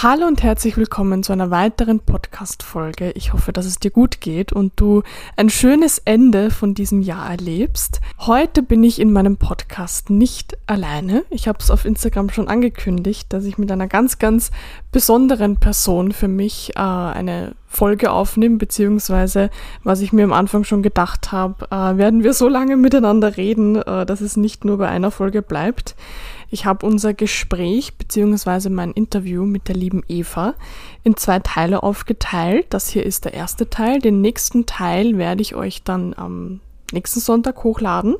Hallo und herzlich willkommen zu einer weiteren Podcast-Folge. Ich hoffe, dass es dir gut geht und du ein schönes Ende von diesem Jahr erlebst. Heute bin ich in meinem Podcast nicht alleine. Ich habe es auf Instagram schon angekündigt, dass ich mit einer ganz, ganz besonderen Person für mich äh, eine Folge aufnehme, beziehungsweise was ich mir am Anfang schon gedacht habe, äh, werden wir so lange miteinander reden, äh, dass es nicht nur bei einer Folge bleibt. Ich habe unser Gespräch bzw. mein Interview mit der lieben Eva in zwei Teile aufgeteilt. Das hier ist der erste Teil. Den nächsten Teil werde ich euch dann am nächsten Sonntag hochladen.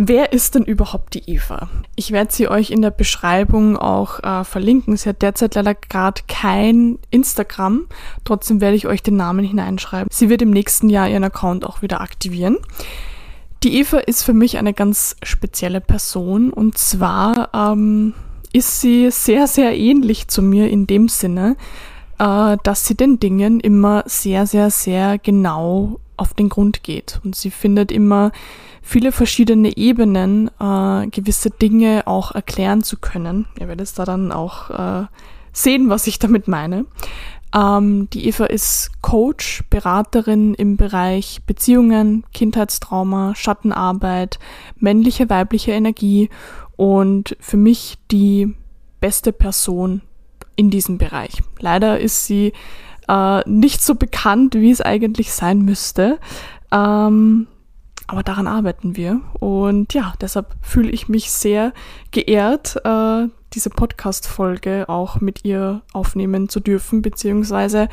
Wer ist denn überhaupt die Eva? Ich werde sie euch in der Beschreibung auch äh, verlinken. Sie hat derzeit leider gerade kein Instagram. Trotzdem werde ich euch den Namen hineinschreiben. Sie wird im nächsten Jahr ihren Account auch wieder aktivieren. Die Eva ist für mich eine ganz spezielle Person und zwar ähm, ist sie sehr, sehr ähnlich zu mir in dem Sinne, äh, dass sie den Dingen immer sehr, sehr, sehr genau auf den Grund geht. Und sie findet immer viele verschiedene Ebenen, äh, gewisse Dinge auch erklären zu können. Ihr werdet da dann auch äh, sehen, was ich damit meine. Ähm, die Eva ist Coach, Beraterin im Bereich Beziehungen, Kindheitstrauma, Schattenarbeit, männliche, weibliche Energie und für mich die beste Person in diesem Bereich. Leider ist sie äh, nicht so bekannt, wie es eigentlich sein müsste. Ähm, aber daran arbeiten wir. Und ja, deshalb fühle ich mich sehr geehrt, äh, diese Podcast-Folge auch mit ihr aufnehmen zu dürfen, beziehungsweise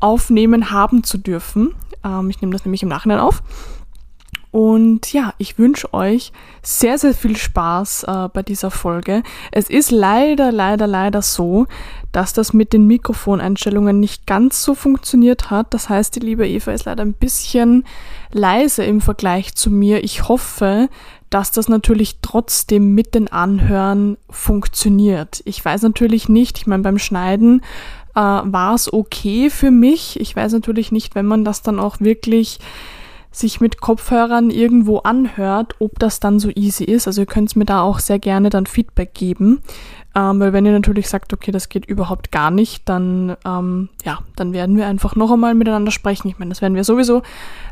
aufnehmen haben zu dürfen. Ähm, ich nehme das nämlich im Nachhinein auf. Und ja, ich wünsche euch sehr, sehr viel Spaß äh, bei dieser Folge. Es ist leider, leider, leider so, dass das mit den Mikrofoneinstellungen nicht ganz so funktioniert hat. Das heißt, die liebe Eva ist leider ein bisschen leise im Vergleich zu mir. Ich hoffe, dass das natürlich trotzdem mit den Anhören funktioniert. Ich weiß natürlich nicht, ich meine, beim Schneiden äh, war es okay für mich. Ich weiß natürlich nicht, wenn man das dann auch wirklich sich mit Kopfhörern irgendwo anhört, ob das dann so easy ist. Also ihr könnt mir da auch sehr gerne dann Feedback geben. Ähm, weil wenn ihr natürlich sagt, okay, das geht überhaupt gar nicht, dann ähm, ja, dann werden wir einfach noch einmal miteinander sprechen. Ich meine, das werden wir sowieso,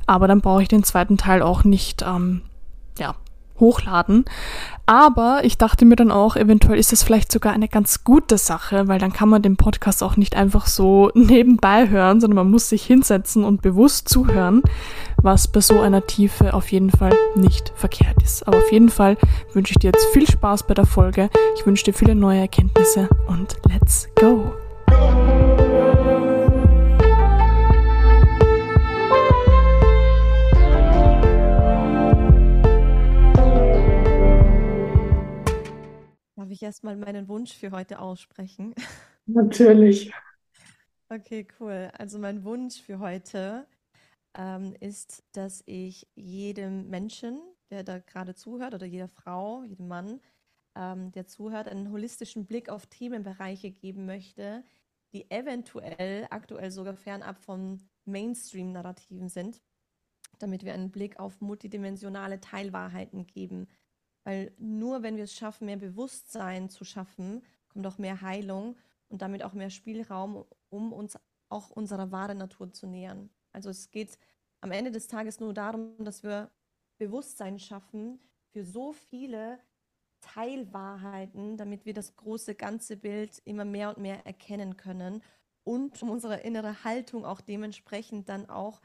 aber dann brauche ich den zweiten Teil auch nicht ähm, ja, hochladen. Aber ich dachte mir dann auch, eventuell ist das vielleicht sogar eine ganz gute Sache, weil dann kann man den Podcast auch nicht einfach so nebenbei hören, sondern man muss sich hinsetzen und bewusst zuhören, was bei so einer Tiefe auf jeden Fall nicht verkehrt ist. Aber auf jeden Fall wünsche ich dir jetzt viel Spaß bei der Folge. Ich wünsche dir viele neue Erkenntnisse und let's go! Darf ich erstmal meinen Wunsch für heute aussprechen? Natürlich. Okay, cool. Also mein Wunsch für heute ähm, ist, dass ich jedem Menschen, der da gerade zuhört, oder jeder Frau, jedem Mann, ähm, der zuhört, einen holistischen Blick auf Themenbereiche geben möchte, die eventuell aktuell sogar fernab von Mainstream-Narrativen sind, damit wir einen Blick auf multidimensionale Teilwahrheiten geben weil nur wenn wir es schaffen, mehr Bewusstsein zu schaffen, kommt auch mehr Heilung und damit auch mehr Spielraum, um uns auch unserer wahren Natur zu nähern. Also es geht am Ende des Tages nur darum, dass wir Bewusstsein schaffen für so viele Teilwahrheiten, damit wir das große ganze Bild immer mehr und mehr erkennen können und um unsere innere Haltung auch dementsprechend dann auch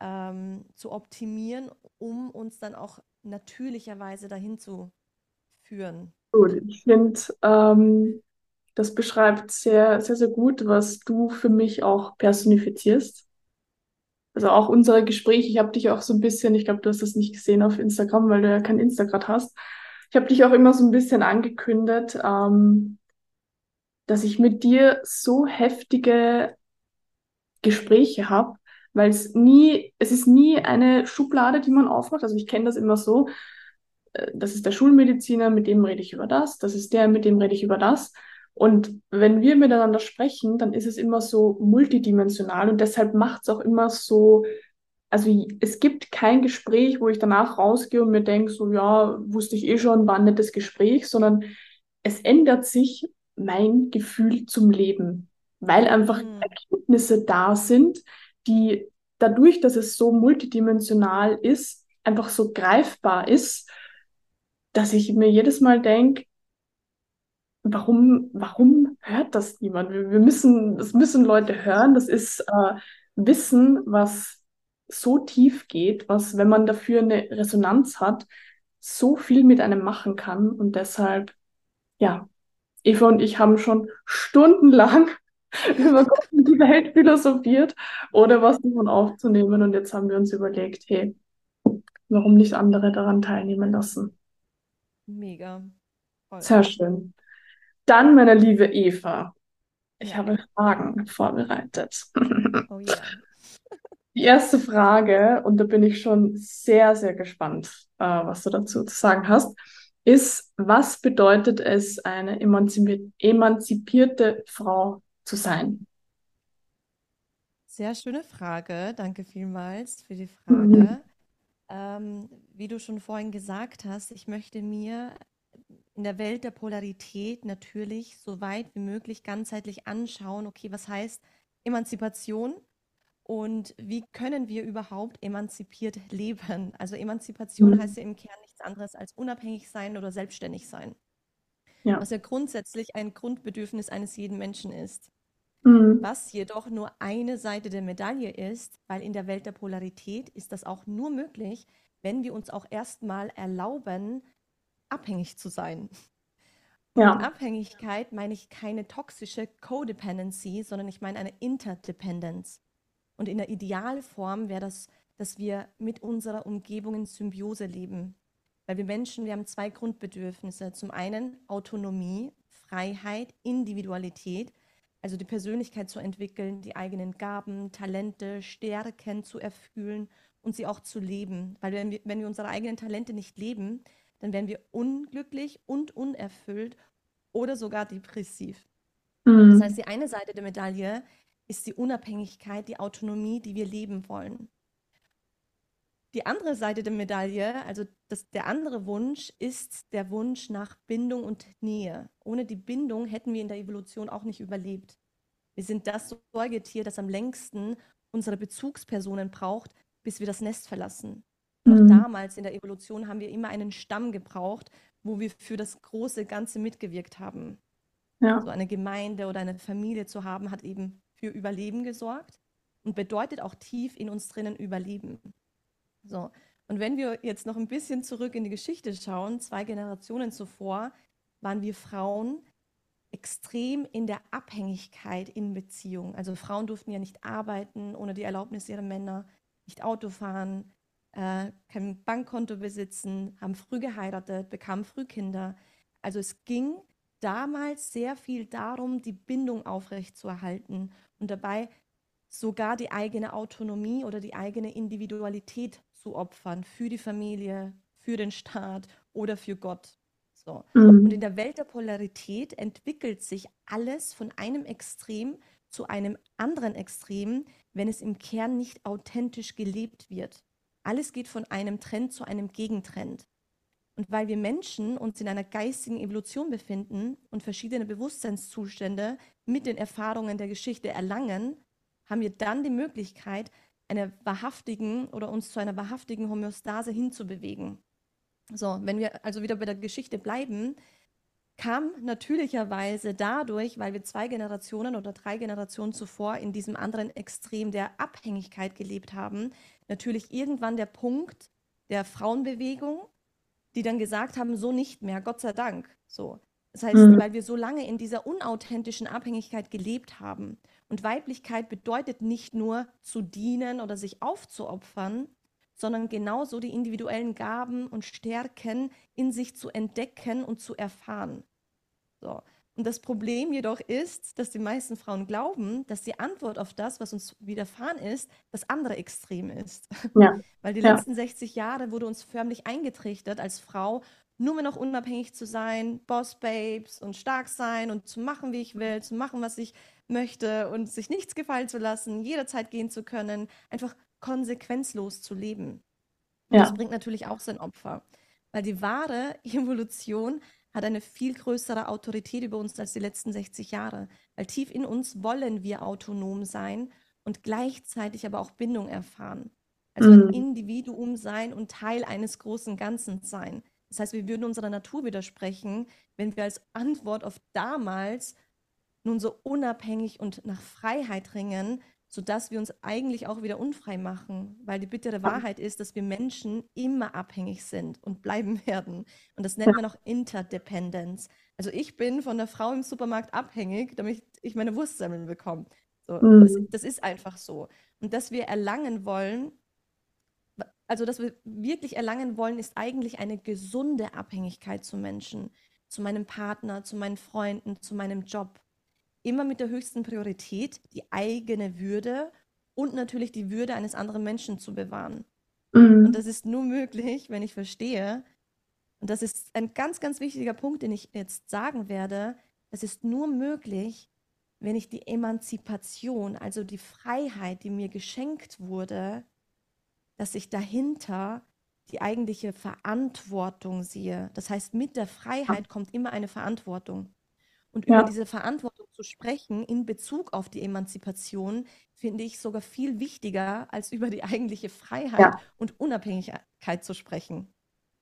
ähm, zu optimieren, um uns dann auch natürlicherweise dahin zu führen. Gut, ich finde, ähm, das beschreibt sehr, sehr, sehr gut, was du für mich auch personifizierst. Also auch unsere Gespräche, ich habe dich auch so ein bisschen, ich glaube, du hast das nicht gesehen auf Instagram, weil du ja kein Instagram hast. Ich habe dich auch immer so ein bisschen angekündigt, ähm, dass ich mit dir so heftige Gespräche habe, weil es nie, es ist nie eine Schublade, die man aufmacht. Also ich kenne das immer so, äh, das ist der Schulmediziner, mit dem rede ich über das, das ist der, mit dem rede ich über das. Und wenn wir miteinander sprechen, dann ist es immer so multidimensional und deshalb macht es auch immer so, also es gibt kein Gespräch, wo ich danach rausgehe und mir denke, so ja, wusste ich eh schon, war ein nettes Gespräch, sondern es ändert sich mein Gefühl zum Leben. weil einfach Mhm. Erkenntnisse da sind, die dadurch, dass es so multidimensional ist, einfach so greifbar ist, dass ich mir jedes Mal denke, warum, warum hört das niemand? Wir, wir müssen, das müssen Leute hören. Das ist äh, Wissen, was so tief geht, was, wenn man dafür eine Resonanz hat, so viel mit einem machen kann. Und deshalb, ja, Eva und ich haben schon stundenlang über die Welt philosophiert, ohne was davon aufzunehmen. Und jetzt haben wir uns überlegt, hey, warum nicht andere daran teilnehmen lassen? Mega. Voll. Sehr schön. Dann, meine liebe Eva, ich habe Fragen vorbereitet. Oh ja. Die erste Frage, und da bin ich schon sehr, sehr gespannt, äh, was du dazu zu sagen hast, ist, was bedeutet es, eine emanzipi emanzipierte Frau zu sein? Sehr schöne Frage. Danke vielmals für die Mhm. Frage. Ähm, wie du schon vorhin gesagt hast, ich möchte mir in der Welt der Polarität natürlich so weit wie möglich ganzheitlich anschauen, okay, was heißt Emanzipation und wie können wir überhaupt emanzipiert leben? Also Emanzipation Mhm. heißt ja im Kern nichts anderes als unabhängig sein oder selbstständig sein, Ja. was ja grundsätzlich ein Grundbedürfnis eines jeden Menschen ist. Mhm. Was jedoch nur eine Seite der Medaille ist, weil in der Welt der Polarität ist das auch nur möglich, wenn wir uns auch erstmal erlauben, abhängig zu sein. Und mit Ja. Abhängigkeit meine ich keine toxische Codependency, sondern ich meine eine Interdependence. Und in der Idealform wäre das, dass wir mit unserer Umgebung in Symbiose leben. Weil wir Menschen, wir haben zwei Grundbedürfnisse. Zum einen Autonomie, Freiheit, Individualität, also die Persönlichkeit zu entwickeln, die eigenen Gaben, Talente, Stärken zu erfüllen und sie auch zu leben. Weil wenn wir, wenn wir unsere eigenen Talente nicht leben, dann werden wir unglücklich und unerfüllt oder sogar depressiv. Das Mhm. heißt, die eine Seite der Medaille ist die Unabhängigkeit, die Autonomie, die wir leben wollen. Die andere Seite der Medaille, also das, der andere Wunsch, ist der Wunsch nach Bindung und Nähe. Ohne die Bindung hätten wir in der Evolution auch nicht überlebt. Wir sind das Säugetier, das am längsten unsere Bezugspersonen braucht, bis wir das Nest verlassen. Und auch Mhm. damals in der Evolution haben wir immer einen Stamm gebraucht, wo wir für das große Ganze mitgewirkt haben. Ja. So eine Gemeinde oder eine Familie zu haben, hat eben für Überleben gesorgt und bedeutet auch tief in uns drinnen Überleben. So. Und wenn wir jetzt noch ein bisschen zurück in die Geschichte schauen, zwei Generationen zuvor, waren wir Frauen extrem in der Abhängigkeit in Beziehung. Also Frauen durften ja nicht arbeiten ohne die Erlaubnis ihrer Männer, nicht Auto fahren, äh, kein Bankkonto besitzen, haben früh geheiratet, bekamen früh Kinder. Also es ging damals sehr viel darum, die Bindung aufrechtzuerhalten und dabei sogar die eigene Autonomie oder die eigene Individualität zu opfern für die Familie, für den Staat oder für Gott. So. Und Mhm. in der Welt der Polarität entwickelt sich alles von einem Extrem zu einem anderen Extrem, wenn es im Kern nicht authentisch gelebt wird. Alles geht von einem Trend zu einem Gegentrend. Und weil wir Menschen uns in einer geistigen Evolution befinden und verschiedene Bewusstseinszustände mit den Erfahrungen der Geschichte erlangen, haben wir dann die Möglichkeit, einer wahrhaftigen oder uns zu einer wahrhaftigen Homöostase hinzubewegen. So, wenn wir also wieder bei der Geschichte bleiben, kam natürlicherweise dadurch, weil wir zwei Generationen oder drei Generationen zuvor in diesem anderen Extrem der Abhängigkeit gelebt haben, natürlich irgendwann der Punkt der Frauenbewegung, die dann gesagt haben, so nicht mehr, Gott sei Dank. So. Das heißt, Mhm. weil wir so lange in dieser unauthentischen Abhängigkeit gelebt haben. Und Weiblichkeit bedeutet nicht nur zu dienen oder sich aufzuopfern, sondern genauso die individuellen Gaben und Stärken in sich zu entdecken und zu erfahren. So. Und das Problem jedoch ist, dass die meisten Frauen glauben, dass die Antwort auf das, was uns widerfahren ist, das andere Extrem ist. Ja. Weil die Ja. letzten 60 Jahre wurde uns förmlich eingetrichtert, als Frau nur mehr noch unabhängig zu sein, Boss-Babes und stark sein und zu machen, wie ich will, zu machen, was ich möchte und sich nichts gefallen zu lassen, jederzeit gehen zu können, einfach konsequenzlos zu leben. Und das Ja. bringt natürlich auch sein Opfer. Weil die wahre Evolution hat eine viel größere Autorität über uns als die letzten 60 Jahre. Weil tief in uns wollen wir autonom sein und gleichzeitig aber auch Bindung erfahren. Also ein Mhm. Individuum sein und Teil eines großen Ganzen sein. Das heißt, wir würden unserer Natur widersprechen, wenn wir als Antwort auf damals nun so unabhängig und nach Freiheit ringen, sodass wir uns eigentlich auch wieder unfrei machen. Weil die bittere Wahrheit ist, dass wir Menschen immer abhängig sind und bleiben werden. Und das nennt man auch Interdependence. Also ich bin von der Frau im Supermarkt abhängig, damit ich meine Wurstsemmeln bekomme. So, das, Mhm. das ist einfach so. Und dass wir erlangen wollen, also dass wir wirklich erlangen wollen, ist eigentlich eine gesunde Abhängigkeit zu Menschen, zu meinem Partner, zu meinen Freunden, zu meinem Job. Immer mit der höchsten Priorität, die eigene Würde und natürlich die Würde eines anderen Menschen zu bewahren. Und Mhm. das ist nur möglich, wenn ich verstehe, und das ist ein ganz, ganz wichtiger Punkt, den ich jetzt sagen werde, das ist nur möglich, wenn ich die Emanzipation, also die Freiheit, die mir geschenkt wurde, dass ich dahinter die eigentliche Verantwortung sehe. Das heißt, mit der Freiheit kommt immer eine Verantwortung. Und über Ja. diese Verantwortung zu sprechen in Bezug auf die Emanzipation, finde ich sogar viel wichtiger, als über die eigentliche Freiheit Ja. und Unabhängigkeit zu sprechen.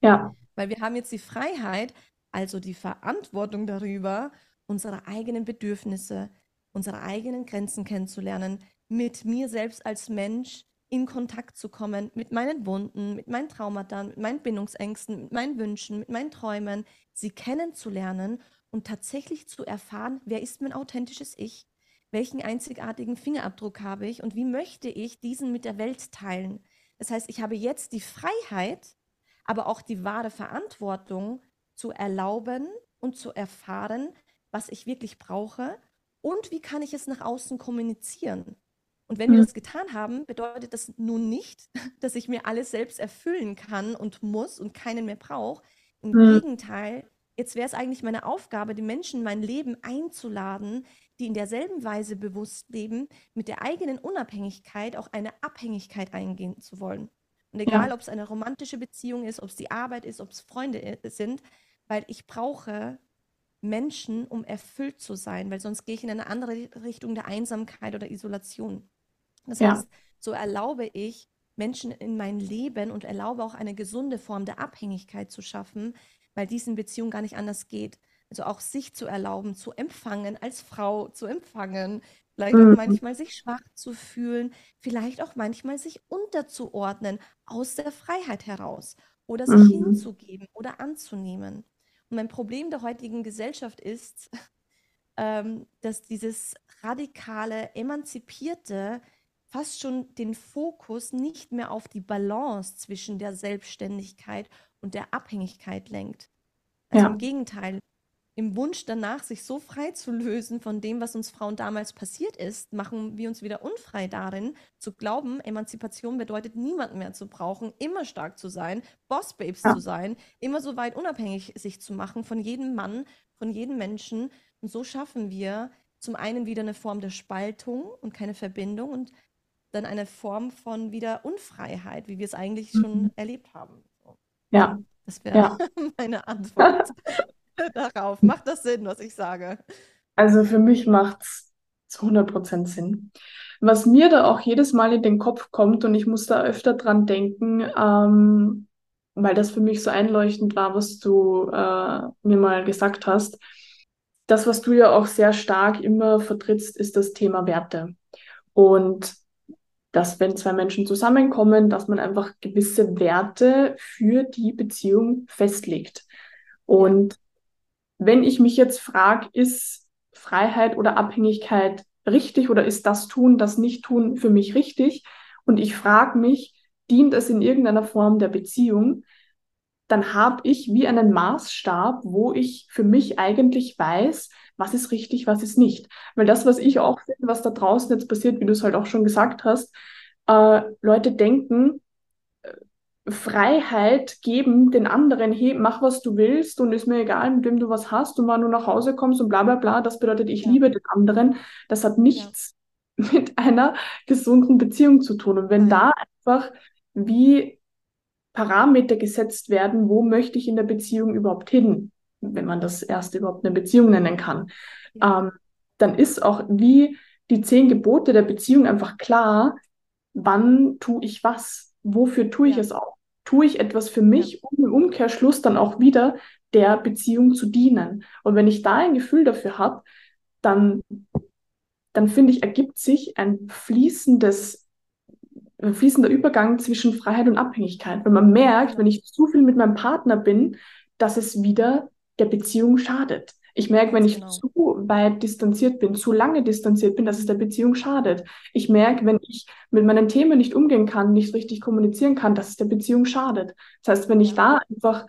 Ja. Weil wir haben jetzt die Freiheit, also die Verantwortung darüber, unsere eigenen Bedürfnisse, unsere eigenen Grenzen kennenzulernen, mit mir selbst als Mensch in Kontakt zu kommen, mit meinen Wunden, mit meinen Traumata, mit meinen Bindungsängsten, mit meinen Wünschen, mit meinen Träumen, sie kennenzulernen und tatsächlich zu erfahren, wer ist mein authentisches Ich, welchen einzigartigen Fingerabdruck habe ich und wie möchte ich diesen mit der Welt teilen. Das heißt, ich habe jetzt die Freiheit, aber auch die wahre Verantwortung zu erlauben und zu erfahren, was ich wirklich brauche und wie kann ich es nach außen kommunizieren. Und wenn wir Mhm. das getan haben, bedeutet das nun nicht, dass ich mir alles selbst erfüllen kann und muss und keinen mehr brauche. Im Mhm. Gegenteil, jetzt wäre es eigentlich meine Aufgabe, die Menschen in mein Leben einzuladen, die in derselben Weise bewusst leben, mit der eigenen Unabhängigkeit auch eine Abhängigkeit eingehen zu wollen. Und egal, Ja. ob es eine romantische Beziehung ist, ob es die Arbeit ist, ob es Freunde i- sind, weil ich brauche Menschen, um erfüllt zu sein, weil sonst gehe ich in eine andere Richtung der Einsamkeit oder Isolation. Das Ja. heißt, so erlaube ich Menschen in mein Leben und erlaube auch eine gesunde Form der Abhängigkeit zu schaffen, weil dies in Beziehung gar nicht anders geht. Also auch sich zu erlauben, zu empfangen, als Frau zu empfangen, vielleicht auch Mhm. manchmal sich schwach zu fühlen, vielleicht auch manchmal sich unterzuordnen aus der Freiheit heraus oder sich Mhm. hinzugeben oder anzunehmen. Und mein Problem der heutigen Gesellschaft ist, ähm, dass dieses radikale, emanzipierte fast schon den Fokus nicht mehr auf die Balance zwischen der Selbstständigkeit und der Abhängigkeit lenkt. Also Ja. im Gegenteil, im Wunsch danach, sich so frei zu lösen von dem, was uns Frauen damals passiert ist, machen wir uns wieder unfrei darin, zu glauben, Emanzipation bedeutet, niemanden mehr zu brauchen, immer stark zu sein, Bossbabes Ja. zu sein, immer so weit unabhängig sich zu machen von jedem Mann, von jedem Menschen. Und so schaffen wir zum einen wieder eine Form der Spaltung und keine Verbindung und dann eine Form von wieder Unfreiheit, wie wir es eigentlich schon Mhm. erlebt haben. Ja. Das wäre Ja. meine Antwort darauf. Macht das Sinn, was ich sage? Also für mich macht's zu 100% Sinn. Was mir da auch jedes Mal in den Kopf kommt, und ich muss da öfter dran denken, ähm, weil das für mich so einleuchtend war, was du äh, mir mal gesagt hast. Das, was du ja auch sehr stark immer vertrittst, ist das Thema Werte. Und dass, wenn zwei Menschen zusammenkommen, dass man einfach gewisse Werte für die Beziehung festlegt. Und wenn ich mich jetzt frage, ist Freiheit oder Abhängigkeit richtig oder ist das Tun, das Nicht-Tun für mich richtig? Und ich frage mich, dient es in irgendeiner Form der Beziehung? Dann habe ich wie einen Maßstab, wo ich für mich eigentlich weiß, was ist richtig, was ist nicht. Weil das, was ich auch finde, was da draußen jetzt passiert, wie du es halt auch schon gesagt hast, äh, Leute denken, Freiheit geben den anderen, hey, mach was du willst und ist mir egal, mit wem du was hast und wann du nach Hause kommst und bla bla bla. Das bedeutet, ich Ja. liebe den anderen. Das hat nichts mit einer gesunden Beziehung zu tun. Und wenn Nein. da einfach wie Parameter gesetzt werden, wo möchte ich in der Beziehung überhaupt hin? Wenn man das erste überhaupt eine Beziehung nennen kann, ähm, dann ist auch wie die zehn Gebote der Beziehung einfach klar, wann tue ich was, wofür tue ich ja. es auch. Tue ich etwas für mich, um im Umkehrschluss dann auch wieder der Beziehung zu dienen. Und wenn ich da ein Gefühl dafür habe, dann, dann finde ich, ergibt sich ein fließendes, ein fließender Übergang zwischen Freiheit und Abhängigkeit. Wenn man merkt, wenn ich zu viel mit meinem Partner bin, dass es wieder der Beziehung schadet. Ich merke, wenn ich genau. zu weit distanziert bin, zu lange distanziert bin, dass es der Beziehung schadet. Ich merke, wenn ich mit meinen Themen nicht umgehen kann, nicht richtig kommunizieren kann, dass es der Beziehung schadet. Das heißt, wenn ich da einfach,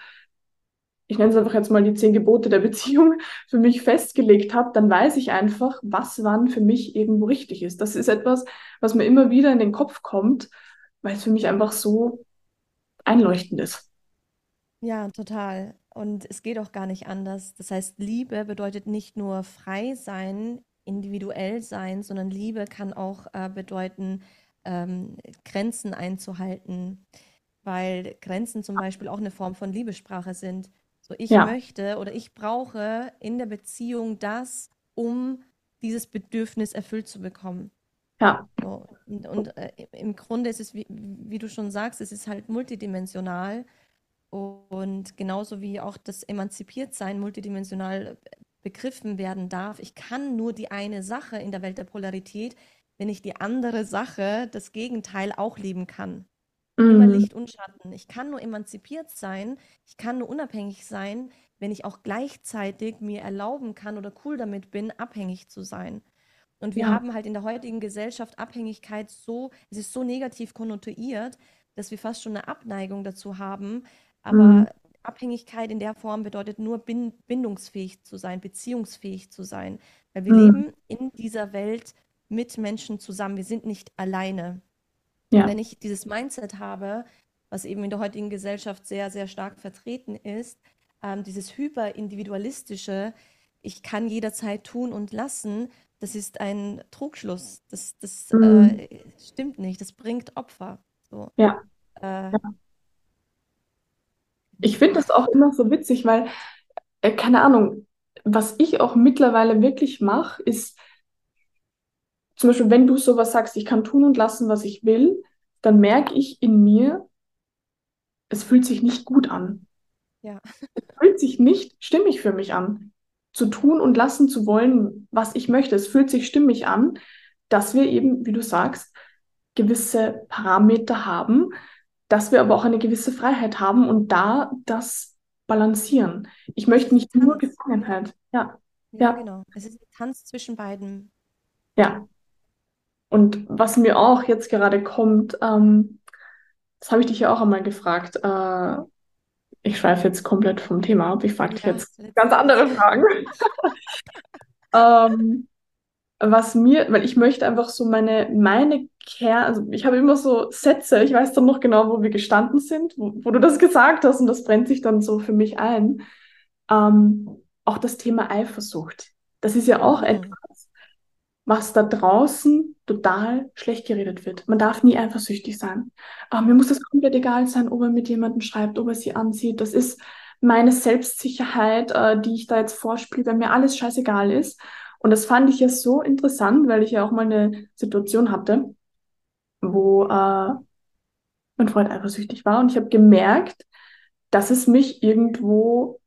ich nenne es einfach jetzt mal die zehn Gebote der Beziehung, für mich festgelegt habe, dann weiß ich einfach, was wann für mich irgendwo richtig ist. Das ist etwas, was mir immer wieder in den Kopf kommt, weil es für mich einfach so einleuchtend ist. Ja, total. Und es geht auch gar nicht anders. Das heißt, Liebe bedeutet nicht nur frei sein, individuell sein, sondern Liebe kann auch äh, bedeuten, ähm, Grenzen einzuhalten, weil Grenzen zum Beispiel auch eine Form von Liebessprache sind. So, ich ja. möchte oder ich brauche in der Beziehung das, um dieses Bedürfnis erfüllt zu bekommen. Ja. So, und, und äh, im Grunde ist es, wie, wie du schon sagst, es ist halt multidimensional und genauso wie auch das Emanzipiertsein multidimensional begriffen werden darf. Ich kann nur die eine Sache in der Welt der Polarität, wenn ich die andere Sache, das Gegenteil, auch leben kann. Mhm. Immer Licht und Schatten. Ich kann nur emanzipiert sein, ich kann nur unabhängig sein, wenn ich auch gleichzeitig mir erlauben kann oder cool damit bin, abhängig zu sein. Und wir ja. haben halt in der heutigen Gesellschaft Abhängigkeit so, es ist so negativ konnotiert, dass wir fast schon eine Abneigung dazu haben, aber mhm. Abhängigkeit in der Form bedeutet nur bin bindungsfähig zu sein, beziehungsfähig zu sein. Weil wir mhm. leben in dieser Welt mit Menschen zusammen. Wir sind nicht alleine. Ja. wenn ich dieses Mindset habe, was eben in der heutigen Gesellschaft sehr, sehr stark vertreten ist, ähm, dieses hyperindividualistische, ich kann jederzeit tun und lassen, das ist ein Trugschluss. Das, das mhm. äh, stimmt nicht. Das bringt Opfer. So. Ja. Äh, ja. Ich finde das auch immer so witzig, weil, äh, keine Ahnung, was ich auch mittlerweile wirklich mache, ist zum Beispiel, wenn du sowas sagst, ich kann tun und lassen, was ich will, dann merke ich in mir, es fühlt sich nicht gut an. Ja. Es fühlt sich nicht stimmig für mich an, zu tun und lassen zu wollen, was ich möchte. Es fühlt sich stimmig an, dass wir eben, wie du sagst, gewisse Parameter haben, dass wir aber auch eine gewisse Freiheit haben und da das balancieren. Ich möchte nicht nur Gefangenheit. Ja. Ja, ja. genau. Es ist ein Tanz zwischen beiden. Ja. Und was mir auch jetzt gerade kommt, ähm, das habe ich dich ja auch einmal gefragt. Äh, ich schweife jetzt komplett vom Thema ab. Ich frage dich ja, jetzt ganz andere Fragen. ähm, was mir, weil ich möchte einfach so meine, meine Kern, also ich habe immer so Sätze, ich weiß dann noch genau, wo wir gestanden sind, wo, wo du das gesagt hast und das brennt sich dann so für mich ein. Ähm, auch das Thema Eifersucht. Das ist ja auch mhm. etwas, was da draußen total schlecht geredet wird. Man darf nie eifersüchtig sein. Ähm, mir muss das komplett egal sein, ob er mit jemandem schreibt, ob er sie ansieht. Das ist meine Selbstsicherheit, äh, die ich da jetzt vorspiele, weil mir alles scheißegal ist. Und das fand ich ja so interessant, weil ich ja auch mal eine Situation hatte, wo äh, mein Freund eifersüchtig war und ich habe gemerkt, dass es mich irgendwo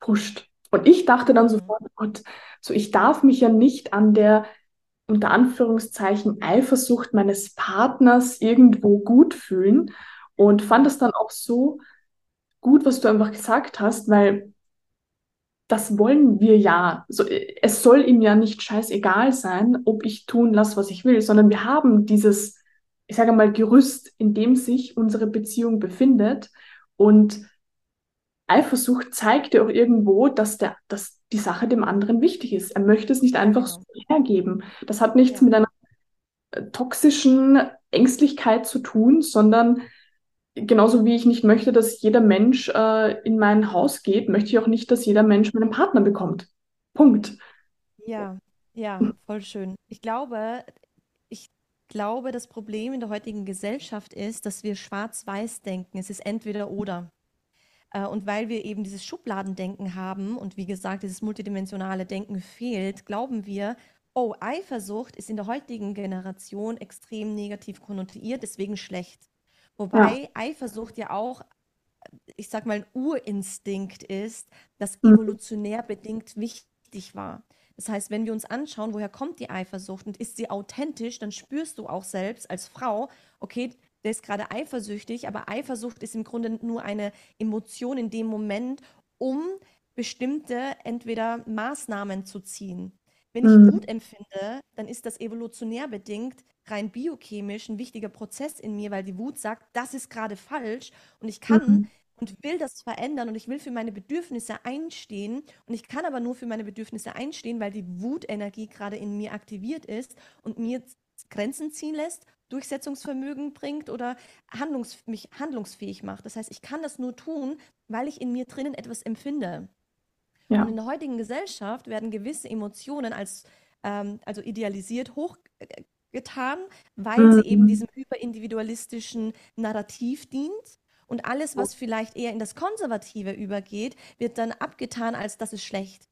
pusht. Und ich dachte dann mhm. sofort, oh Gott, so ich darf mich ja nicht an der unter Anführungszeichen Eifersucht meines Partners irgendwo gut fühlen und fand es dann auch so gut, was du einfach gesagt hast, weil das wollen wir ja. So, es soll ihm ja nicht scheißegal sein, ob ich tun lasse, was ich will, sondern wir haben dieses, ich sage mal, Gerüst, in dem sich unsere Beziehung befindet. Und Eifersucht zeigt ja auch irgendwo, dass, der, dass die Sache dem anderen wichtig ist. Er möchte es nicht einfach so hergeben. Das hat nichts ja. mit einer äh, toxischen Ängstlichkeit zu tun, sondern genauso wie ich nicht möchte, dass jeder Mensch äh, in mein Haus geht, möchte ich auch nicht, dass jeder Mensch meinen Partner bekommt. Punkt. Ja, ja, voll schön. Ich glaube, ich glaube, das Problem in der heutigen Gesellschaft ist, dass wir schwarz-weiß denken. Es ist entweder oder. Äh, und weil wir eben dieses Schubladendenken haben und wie gesagt, dieses multidimensionale Denken fehlt, glauben wir, oh, Eifersucht ist in der heutigen Generation extrem negativ konnotiert, deswegen schlecht. Wobei ja. Eifersucht ja auch, ich sag mal, ein Urinstinkt ist, das mhm. evolutionär bedingt wichtig war. Das heißt, wenn wir uns anschauen, woher kommt die Eifersucht und ist sie authentisch, dann spürst du auch selbst als Frau, okay, der ist gerade eifersüchtig, aber Eifersucht ist im Grunde nur eine Emotion in dem Moment, um bestimmte entweder Maßnahmen zu ziehen. Wenn ich mhm. Wut empfinde, dann ist das evolutionär bedingt rein biochemisch ein wichtiger Prozess in mir, weil die Wut sagt, das ist gerade falsch und ich kann mhm. und will das verändern und ich will für meine Bedürfnisse einstehen und ich kann aber nur für meine Bedürfnisse einstehen, weil die Wutenergie gerade in mir aktiviert ist und mir Grenzen ziehen lässt Durchsetzungsvermögen bringt oder handlungs mich handlungsfähig macht. Das heißt, ich kann das nur tun, weil ich in mir drinnen etwas empfinde. Ja. Und in der heutigen Gesellschaft werden gewisse Emotionen als ähm, also idealisiert hochgetan, weil mhm. sie eben diesem hyperindividualistischen Narrativ dient. Und alles, was vielleicht eher in das Konservative übergeht, wird dann abgetan, als das ist schlecht.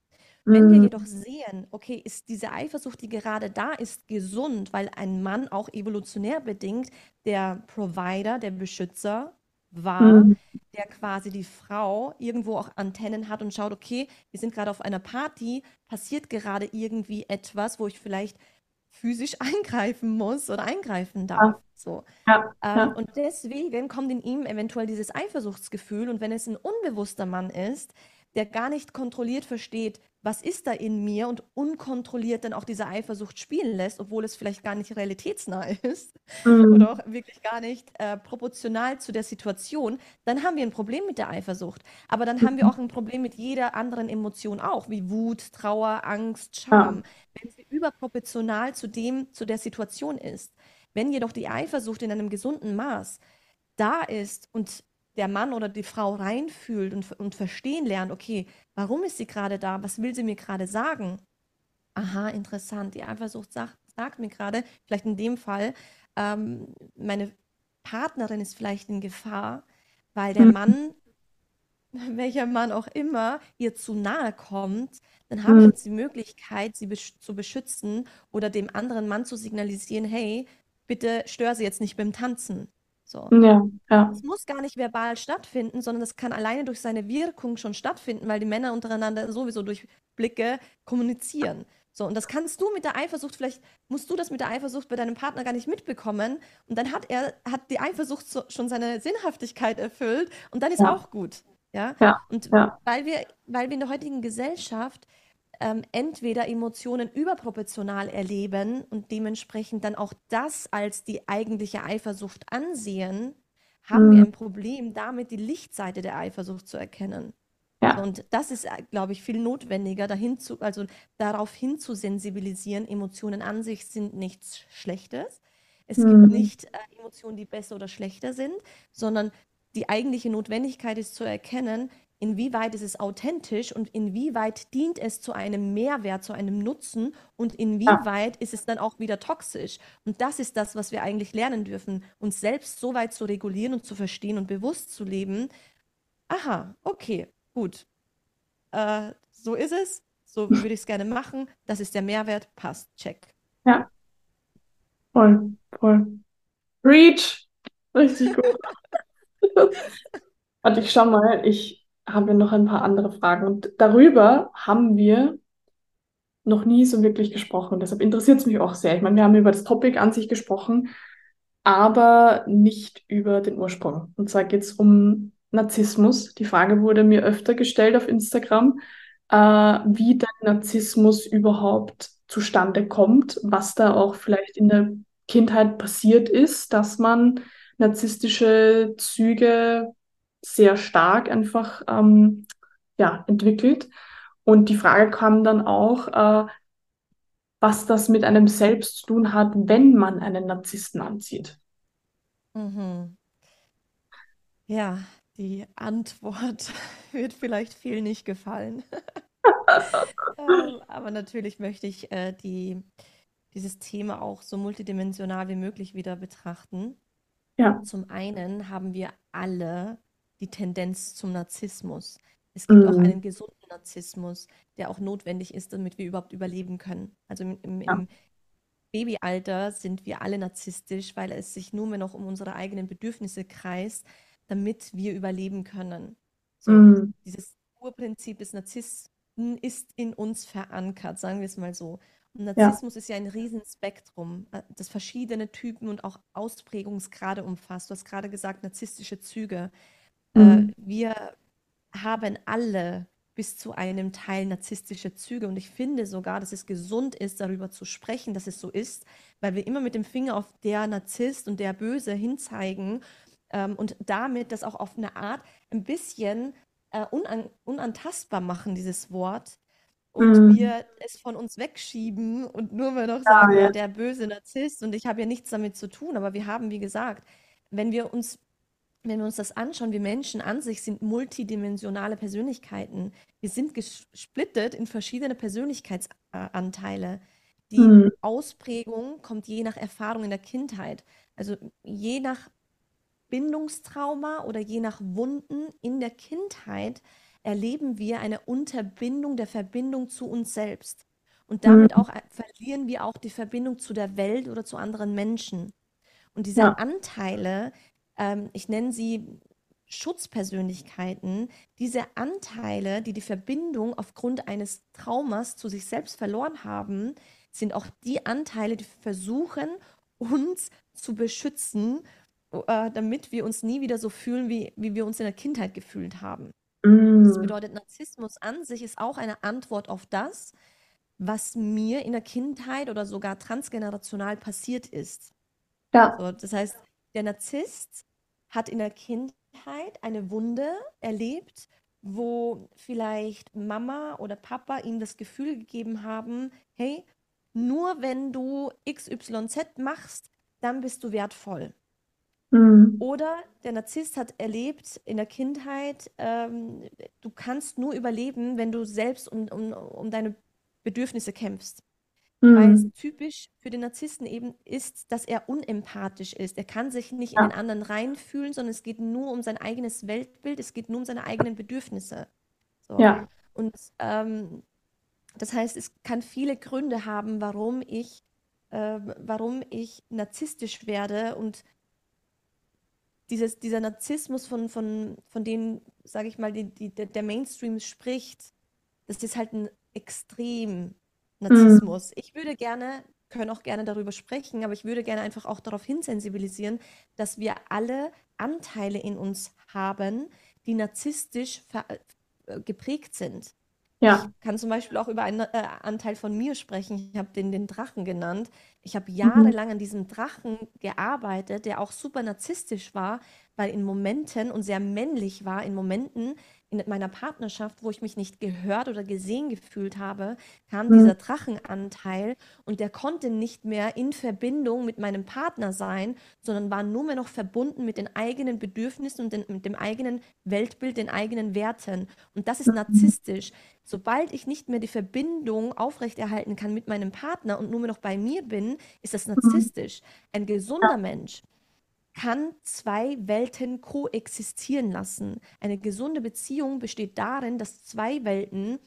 Wenn wir mhm. jedoch sehen, okay, ist diese Eifersucht, die gerade da ist, gesund, weil ein Mann auch evolutionär bedingt der Provider, der Beschützer war, mhm. der quasi die Frau irgendwo auch Antennen hat und schaut, okay, wir sind gerade auf einer Party, passiert gerade irgendwie etwas, wo ich vielleicht physisch eingreifen muss oder eingreifen darf. Ja. So. Ja, ähm, ja. Und deswegen kommt in ihm eventuell dieses Eifersuchtsgefühl. Und wenn es ein unbewusster Mann ist, der gar nicht kontrolliert versteht, was ist da in mir und unkontrolliert dann auch diese Eifersucht spielen lässt, obwohl es vielleicht gar nicht realitätsnah ist mhm. oder auch wirklich gar nicht äh, proportional zu der Situation, dann haben wir ein Problem mit der Eifersucht. Aber dann mhm. haben wir mhm. auch ein Problem mit jeder anderen Emotion auch, wie Wut, Trauer, Angst, Scham, ja. wenn sie überproportional zu dem, zu der Situation ist. Wenn jedoch die Eifersucht in einem gesunden Maß da ist und der Mann oder die Frau reinfühlt und, und verstehen lernt, okay, warum ist sie gerade da? Was will sie mir gerade sagen? Aha, interessant. Die Eifersucht sagt, sagt mir gerade, vielleicht in dem Fall, ähm, meine Partnerin ist vielleicht in Gefahr, weil der mhm. Mann, welcher Mann auch immer, ihr zu nahe kommt, dann habe ich mhm. jetzt die Möglichkeit, sie besch zu beschützen oder dem anderen Mann zu signalisieren, hey, bitte stör sie jetzt nicht beim Tanzen. So. Ja, ja. Es muss gar nicht verbal stattfinden, sondern es kann alleine durch seine Wirkung schon stattfinden, weil die Männer untereinander sowieso durch Blicke kommunizieren. So, und das kannst du mit der Eifersucht, vielleicht musst du das mit der Eifersucht bei deinem Partner gar nicht mitbekommen. Und dann hat er, hat die Eifersucht so, schon seine Sinnhaftigkeit erfüllt und dann ist ja. auch gut. Ja. ja. Und ja. weil wir, weil wir in der heutigen Gesellschaft ähm, entweder Emotionen überproportional erleben und dementsprechend dann auch das als die eigentliche Eifersucht ansehen, haben mhm. wir ein Problem damit, die Lichtseite der Eifersucht zu erkennen. Ja. Und das ist, äh, glaube ich, viel notwendiger, dahin zu, also darauf hin zu sensibilisieren. Emotionen an sich sind nichts Schlechtes. Es mhm. gibt nicht äh, Emotionen, die besser oder schlechter sind, sondern die eigentliche Notwendigkeit ist zu erkennen, inwieweit ist es authentisch und inwieweit dient es zu einem Mehrwert, zu einem Nutzen und inwieweit ist es dann auch wieder toxisch. Und das ist das, was wir eigentlich lernen dürfen, uns selbst so weit zu regulieren und zu verstehen und bewusst zu leben. Aha, okay, gut. Äh, so ist es, so würde ich es gerne machen, das ist der Mehrwert, passt, check. Ja. Voll, voll. Reach! Richtig gut. Warte, ich schau mal, ich haben wir noch ein paar andere Fragen. Und darüber haben wir noch nie so wirklich gesprochen. Deshalb interessiert es mich auch sehr. Ich meine, wir haben über das Topic an sich gesprochen, aber nicht über den Ursprung. Und zwar geht es um Narzissmus. Die Frage wurde mir öfter gestellt auf Instagram, äh, wie der Narzissmus überhaupt zustande kommt, was da auch vielleicht in der Kindheit passiert ist, dass man narzisstische Züge sehr stark einfach ähm, ja, entwickelt. Und die Frage kam dann auch, äh, was das mit einem selbst zu tun hat, wenn man einen Narzissten anzieht. Mhm. Ja, die Antwort wird vielleicht viel nicht gefallen. ähm, aber natürlich möchte ich äh, die, dieses Thema auch so multidimensional wie möglich wieder betrachten. Ja. Zum einen haben wir alle die Tendenz zum Narzissmus. Es gibt auch Mhm. einen gesunden Narzissmus, der auch notwendig ist, damit wir überhaupt überleben können. Also im, im, Ja. im Babyalter sind wir alle narzisstisch, weil es sich nur mehr noch um unsere eigenen Bedürfnisse kreist, damit wir überleben können. So, Mhm. dieses Urprinzip des Narzissten ist in uns verankert, sagen wir es mal so. Und Ja. Narzissmus ist ja ein Riesenspektrum, äh, das verschiedene Typen und auch Ausprägungsgrade umfasst. Du hast gerade gesagt, narzisstische Züge. Äh, Mhm. wir haben alle bis zu einem Teil narzisstische Züge. Und ich finde sogar, dass es gesund ist, darüber zu sprechen, dass es so ist, weil wir immer mit dem Finger auf der Narzisst und der Böse hinzeigen ähm, und damit das auch auf eine Art ein bisschen äh, unan unantastbar machen, dieses Wort. Und Mhm. wir es von uns wegschieben und nur mehr noch Ja, sagen, ja, ja. der böse Narzisst und ich habe ja nichts damit zu tun. Aber wir haben, wie gesagt, wenn wir uns wenn wir uns das anschauen, wir Menschen an sich sind multidimensionale Persönlichkeiten. Wir sind gesplittet in verschiedene Persönlichkeitsanteile. Die Mhm. Ausprägung kommt je nach Erfahrung in der Kindheit. Also je nach Bindungstrauma oder je nach Wunden in der Kindheit erleben wir eine Unterbindung der Verbindung zu uns selbst. Und damit Mhm. auch äh, verlieren wir auch die Verbindung zu der Welt oder zu anderen Menschen. Und diese Ja. Anteile, ähm, ich nenne sie Schutzpersönlichkeiten, diese Anteile, die die Verbindung aufgrund eines Traumas zu sich selbst verloren haben, sind auch die Anteile, die versuchen, uns zu beschützen, äh, damit wir uns nie wieder so fühlen, wie, wie wir uns in der Kindheit gefühlt haben. Das Mhm. bedeutet, Narzissmus an sich ist auch eine Antwort auf das, was mir in der Kindheit oder sogar transgenerational passiert ist. Ja. So, das heißt, der Narzisst hat in der Kindheit eine Wunde erlebt, wo vielleicht Mama oder Papa ihm das Gefühl gegeben haben, hey, nur wenn du XYZ machst, dann bist du wertvoll. Mhm. Oder der Narzisst hat erlebt in der Kindheit, ähm, du kannst nur überleben, wenn du selbst um, um, um deine Bedürfnisse kämpfst. Weil es Mhm. typisch für den Narzissten eben ist, dass er unempathisch ist. Er kann sich nicht in Ja. den anderen reinfühlen, sondern es geht nur um sein eigenes Weltbild, es geht nur um seine eigenen Bedürfnisse. So. Ja. Und ähm, das heißt, es kann viele Gründe haben, warum ich, äh, warum ich narzisstisch werde und dieses, dieser Narzissmus, von, von, von dem, sage ich mal, die, die, der Mainstream spricht, das ist halt ein extrem Mhm. Narzissmus. Ich würde gerne, können auch gerne darüber sprechen, aber ich würde gerne einfach auch darauf hinsensibilisieren, dass wir alle Anteile in uns haben, die narzisstisch äh, geprägt sind. Ja. Ich kann zum Beispiel auch über einen äh, Anteil von mir sprechen. Ich habe den, den Drachen genannt. Ich habe Mhm. jahrelang an diesem Drachen gearbeitet, der auch super narzisstisch war, weil in Momenten und sehr männlich war, in Momenten in meiner Partnerschaft, wo ich mich nicht gehört oder gesehen gefühlt habe, kam Mhm. dieser Drachenanteil und der konnte nicht mehr in Verbindung mit meinem Partner sein, sondern war nur mehr noch verbunden mit den eigenen Bedürfnissen und den, mit dem eigenen Weltbild, den eigenen Werten. Und das ist Mhm. narzisstisch. Sobald ich nicht mehr die Verbindung aufrechterhalten kann mit meinem Partner und nur mehr noch bei mir bin, ist das Mhm. narzisstisch. Ein gesunder Mensch kann zwei Welten koexistieren lassen. Eine gesunde Beziehung besteht darin, dass zwei Welten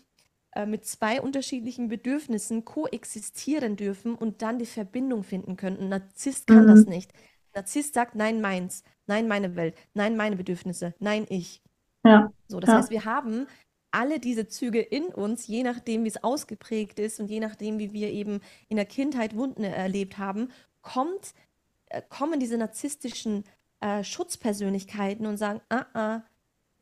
äh, mit zwei unterschiedlichen Bedürfnissen koexistieren dürfen und dann die Verbindung finden können. Ein Narzisst kann das Mhm. nicht. Narzisst sagt, nein, meins, nein, meine Welt, nein, meine Bedürfnisse, nein, ich. Ja. So, das Ja. heißt, wir haben alle diese Züge in uns, je nachdem, wie es ausgeprägt ist und je nachdem, wie wir eben in der Kindheit Wunden erlebt haben, kommt, kommen diese narzisstischen äh, Schutzpersönlichkeiten und sagen, ah, ah,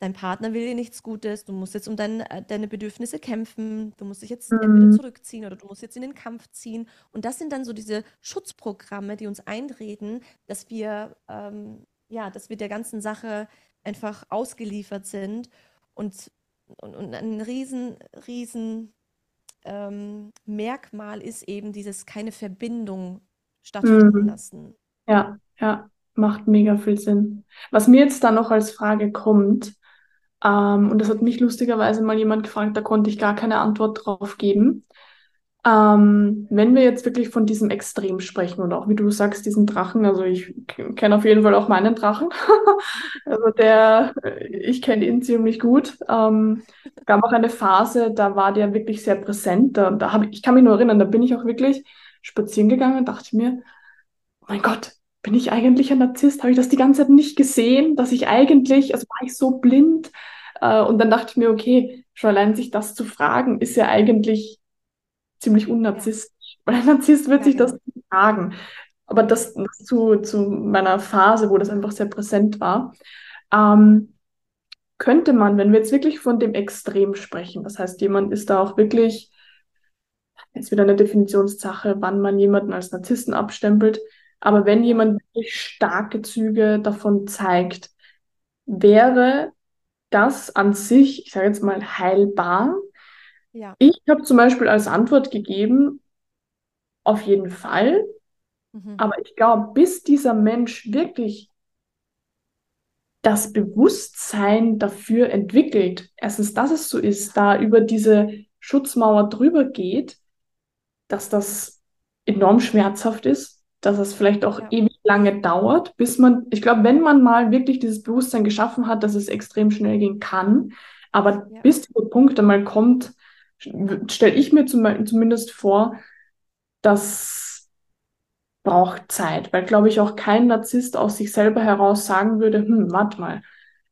dein Partner will dir nichts Gutes, du musst jetzt um dein, äh, deine Bedürfnisse kämpfen, du musst dich jetzt Mhm. zurückziehen oder du musst jetzt in den Kampf ziehen. Und das sind dann so diese Schutzprogramme, die uns einreden, dass wir, ähm, ja, dass wir der ganzen Sache einfach ausgeliefert sind und, und, und ein riesen, riesen ähm, Merkmal ist eben dieses keine Verbindung stattfinden Mhm. lassen. Ja, ja, macht mega viel Sinn. Was mir jetzt da noch als Frage kommt, ähm, und das hat mich lustigerweise mal jemand gefragt, da konnte ich gar keine Antwort drauf geben. Ähm, wenn wir jetzt wirklich von diesem Extrem sprechen und auch wie du sagst, diesen Drachen, also ich kenne auf jeden Fall auch meinen Drachen. also der, ich kenne ihn ziemlich gut. Ähm, gab auch eine Phase, da war der wirklich sehr präsent. Da, da habe ich, kann mich nur erinnern, da bin ich auch wirklich spazieren gegangen und dachte mir, mein Gott, bin ich eigentlich ein Narzisst? Habe ich das die ganze Zeit nicht gesehen, dass ich eigentlich, also war ich so blind? Äh, und dann dachte ich mir, okay, schon allein sich das zu fragen, ist ja eigentlich ziemlich unnarzistisch. Weil ein Narzisst wird sich das genau. nicht fragen. Aber das, das, zu, zu meiner Phase, wo das einfach sehr präsent war, ähm, könnte man, wenn wir jetzt wirklich von dem Extrem sprechen, das heißt, jemand ist da auch wirklich, jetzt wieder eine Definitionssache, wann man jemanden als Narzissten abstempelt, aber wenn jemand wirklich starke Züge davon zeigt, wäre das an sich, ich sage jetzt mal, heilbar? Ja. Ich habe zum Beispiel als Antwort gegeben, auf jeden Fall. Mhm. Aber ich glaube, bis dieser Mensch wirklich das Bewusstsein dafür entwickelt, erstens, dass es so ist, da über diese Schutzmauer drüber geht, dass das enorm schmerzhaft ist dass es vielleicht auch ja. ewig lange dauert, bis man, ich glaube, wenn man mal wirklich dieses Bewusstsein geschaffen hat, dass es extrem schnell gehen kann, aber ja. bis dieser Punkt einmal kommt, stelle ich mir zum, zumindest vor, das braucht Zeit, weil, glaube ich, auch kein Narzisst aus sich selber heraus sagen würde, hm, warte mal,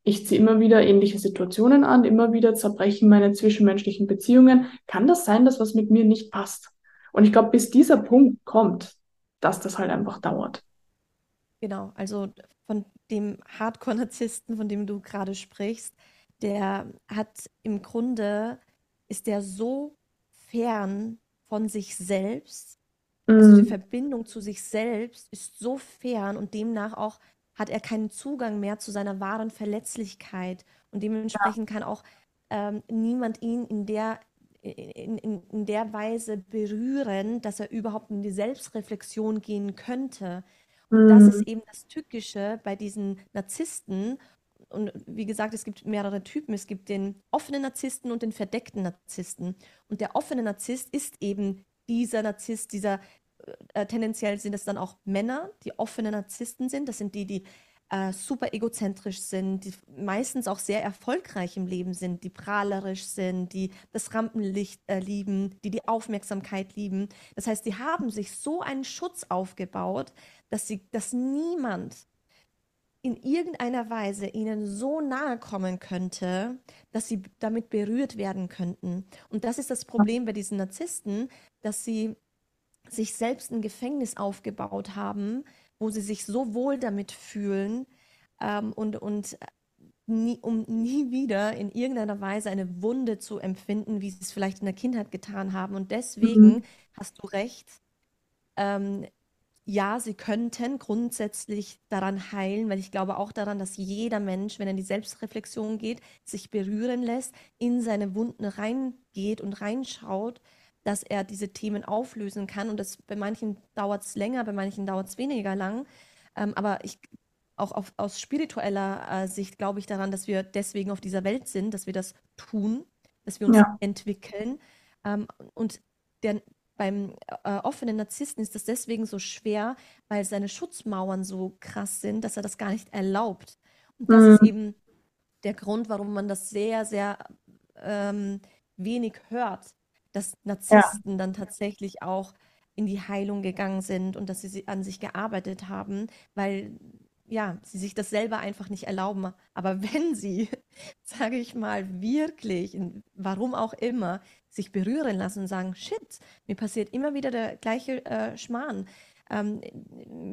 ich ziehe immer wieder ähnliche Situationen an, immer wieder zerbrechen meine zwischenmenschlichen Beziehungen. Kann das sein, dass was mit mir nicht passt? Und ich glaube, bis dieser Punkt kommt, dass das halt einfach dauert. Genau, also von dem Hardcore-Narzissten, von dem du gerade sprichst, der hat im Grunde, ist der so fern von sich selbst, also die mhm. Verbindung zu sich selbst ist so fern und demnach auch hat er keinen Zugang mehr zu seiner wahren Verletzlichkeit und dementsprechend ja. kann auch ähm, niemand ihn in der in, in, in der Weise berühren, dass er überhaupt in die Selbstreflexion gehen könnte. Und mhm. das ist eben das Tückische bei diesen Narzissten. Und wie gesagt, es gibt mehrere Typen. Es gibt den offenen Narzissten und den verdeckten Narzissten. Und der offene Narzisst ist eben dieser Narzisst, dieser äh, tendenziell sind es dann auch Männer, die offene Narzissten sind. Das sind die, die äh, super egozentrisch sind, die meistens auch sehr erfolgreich im Leben sind, die prahlerisch sind, die das Rampenlicht äh, lieben, die die Aufmerksamkeit lieben. Das heißt, die haben sich so einen Schutz aufgebaut, dass sie, dass niemand in irgendeiner Weise ihnen so nahe kommen könnte, dass sie damit berührt werden könnten. Und das ist das Problem bei diesen Narzissten, dass sie sich selbst ein Gefängnis aufgebaut haben, wo sie sich so wohl damit fühlen ähm, und, und äh, nie, um nie wieder in irgendeiner Weise eine Wunde zu empfinden, wie sie es vielleicht in der Kindheit getan haben. Und deswegen mhm. hast du recht. Ähm, ja, sie könnten grundsätzlich daran heilen, weil ich glaube auch daran, dass jeder Mensch, wenn er in die Selbstreflexion geht, sich berühren lässt, in seine Wunden reingeht und reinschaut dass er diese Themen auflösen kann. Und das bei manchen dauert es länger, bei manchen dauert es weniger lang. Ähm, aber ich auch auf, aus spiritueller äh, Sicht glaube ich daran, dass wir deswegen auf dieser Welt sind, dass wir das tun, dass wir uns ja. entwickeln. Ähm, und der, beim äh, offenen Narzissten ist das deswegen so schwer, weil seine Schutzmauern so krass sind, dass er das gar nicht erlaubt. Und das mhm. ist eben der Grund, warum man das sehr, sehr ähm, wenig hört dass Narzissten ja. dann tatsächlich auch in die Heilung gegangen sind und dass sie an sich gearbeitet haben, weil ja, sie sich das selber einfach nicht erlauben. Aber wenn sie, sage ich mal, wirklich, warum auch immer, sich berühren lassen und sagen, shit, mir passiert immer wieder der gleiche äh, Schmarrn. Ähm,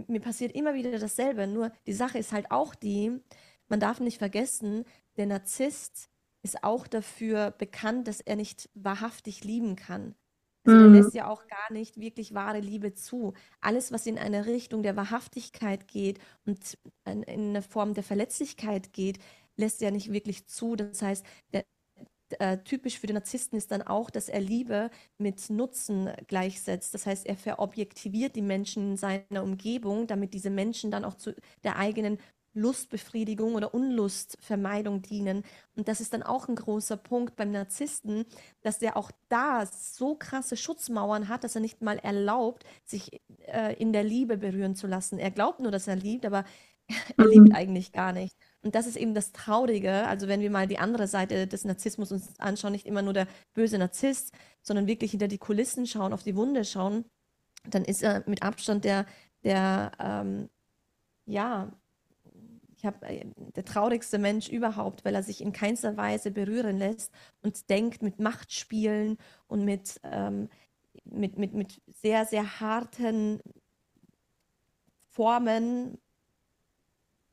mir passiert immer wieder dasselbe. Nur die Sache ist halt auch die, man darf nicht vergessen, der Narzisst ist auch dafür bekannt, dass er nicht wahrhaftig lieben kann. Also mhm. er lässt ja auch gar nicht wirklich wahre Liebe zu. Alles, was in eine Richtung der Wahrhaftigkeit geht und in eine Form der Verletzlichkeit geht, lässt er nicht wirklich zu. Das heißt, der, äh, typisch für den Narzissten ist dann auch, dass er Liebe mit Nutzen gleichsetzt. Das heißt, er verobjektiviert die Menschen in seiner Umgebung, damit diese Menschen dann auch zu der eigenen Lustbefriedigung oder Unlustvermeidung dienen. Und das ist dann auch ein großer Punkt beim Narzissten, dass der auch da so krasse Schutzmauern hat, dass er nicht mal erlaubt, sich äh, in der Liebe berühren zu lassen. Er glaubt nur, dass er liebt, aber er Mhm. liebt eigentlich gar nicht. Und das ist eben das Traurige. Also wenn wir mal die andere Seite des Narzissmus uns anschauen, nicht immer nur der böse Narzisst, sondern wirklich hinter die Kulissen schauen, auf die Wunde schauen, dann ist er mit Abstand der, der ähm, ja, ich habe der traurigste Mensch überhaupt, weil er sich in keinster Weise berühren lässt und denkt mit Machtspielen und mit, ähm, mit, mit, mit sehr, sehr harten Formen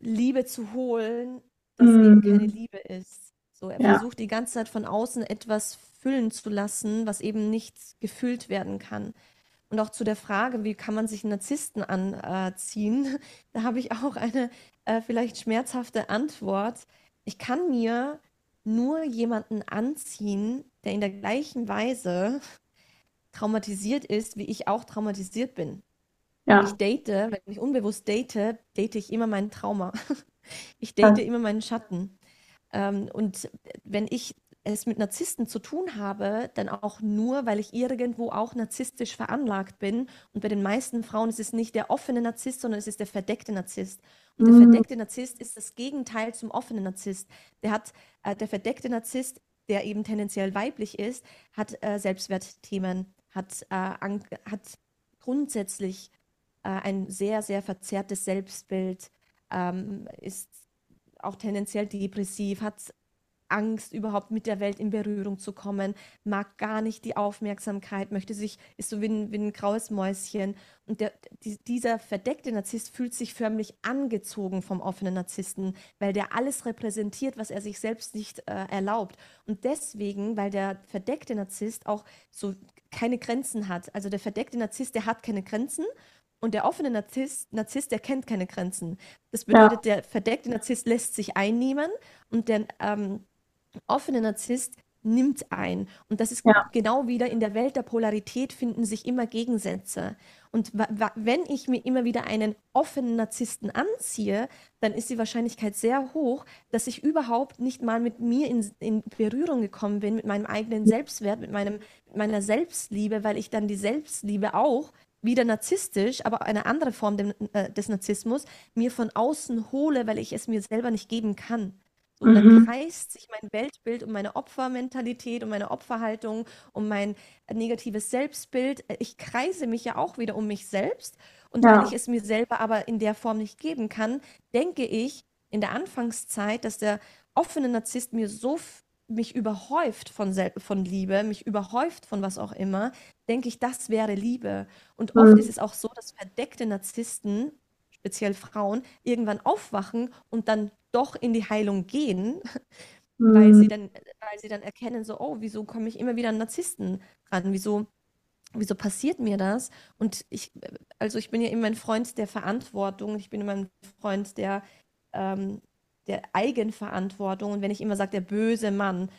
Liebe zu holen, das eben keine Mhm. Liebe ist. So, er Ja. versucht die ganze Zeit von außen etwas füllen zu lassen, was eben nicht gefüllt werden kann. Und auch zu der Frage, wie kann man sich einen Narzissten anziehen, da habe ich auch eine äh, vielleicht schmerzhafte Antwort. Ich kann mir nur jemanden anziehen, der in der gleichen Weise traumatisiert ist, wie ich auch traumatisiert bin. Wenn ich Ja, date, wenn ich unbewusst date, date ich immer mein Trauma. Ich date immer meinen Schatten. Ähm, und wenn ich es mit Narzissten zu tun habe, dann auch nur, weil ich irgendwo auch narzisstisch veranlagt bin. Und bei den meisten Frauen ist es nicht der offene Narzisst, sondern es ist der verdeckte Narzisst. Der Mhm. verdeckte Narzisst ist das Gegenteil zum offenen Narzisst. Der hat, äh, der verdeckte Narzisst, der eben tendenziell weiblich ist, hat äh, Selbstwertthemen, hat, äh, hat grundsätzlich äh, ein sehr, sehr verzerrtes Selbstbild, ähm, ist auch tendenziell depressiv, hat Angst, überhaupt mit der Welt in Berührung zu kommen, mag gar nicht die Aufmerksamkeit, möchte sich, ist so wie ein, wie ein graues Mäuschen. Und der, die, dieser verdeckte Narzisst fühlt sich förmlich angezogen vom offenen Narzissten, weil der alles repräsentiert, was er sich selbst nicht äh, erlaubt. Und deswegen, weil der verdeckte Narzisst auch so keine Grenzen hat. Also der verdeckte Narzisst, der hat keine Grenzen. Und der offene Narzisst, Narzisst, der kennt keine Grenzen. Das Ja, bedeutet, der verdeckte Narzisst lässt sich einnehmen und der ähm, offene Narzisst nimmt ein. Und das ist ja, genau wieder in der Welt der Polarität finden sich immer Gegensätze. Und wenn ich mir immer wieder einen offenen Narzissten anziehe, dann ist die Wahrscheinlichkeit sehr hoch, dass ich überhaupt nicht mal mit mir in, in Berührung gekommen bin, mit meinem eigenen Selbstwert, mit meinem, meiner Selbstliebe, weil ich dann die Selbstliebe auch wieder narzisstisch, aber eine andere Form dem, äh, des Narzissmus, mir von außen hole, weil ich es mir selber nicht geben kann. Und dann mhm. kreist sich mein Weltbild um meine Opfermentalität, um meine Opferhaltung, um mein negatives Selbstbild. Ich kreise mich ja auch wieder um mich selbst. Und weil ich Ja, es mir selber aber in der Form nicht geben kann, denke ich in der Anfangszeit, dass der offene Narzisst mir so mich überhäuft von, von Liebe, mich überhäuft von was auch immer, denke ich, das wäre Liebe. Und oft ist mhm. es auch so, dass verdeckte Narzissten, speziell Frauen, irgendwann aufwachen und dann doch in die Heilung gehen, weil sie Mhm. dann, weil sie dann erkennen, so, oh, wieso komme ich immer wieder an Narzissten ran? Wieso, wieso passiert mir das? Und ich, also ich bin ja immer ein Freund der Verantwortung, ich bin immer ein Freund der, ähm, der Eigenverantwortung. Und wenn ich immer sage, der böse Mann,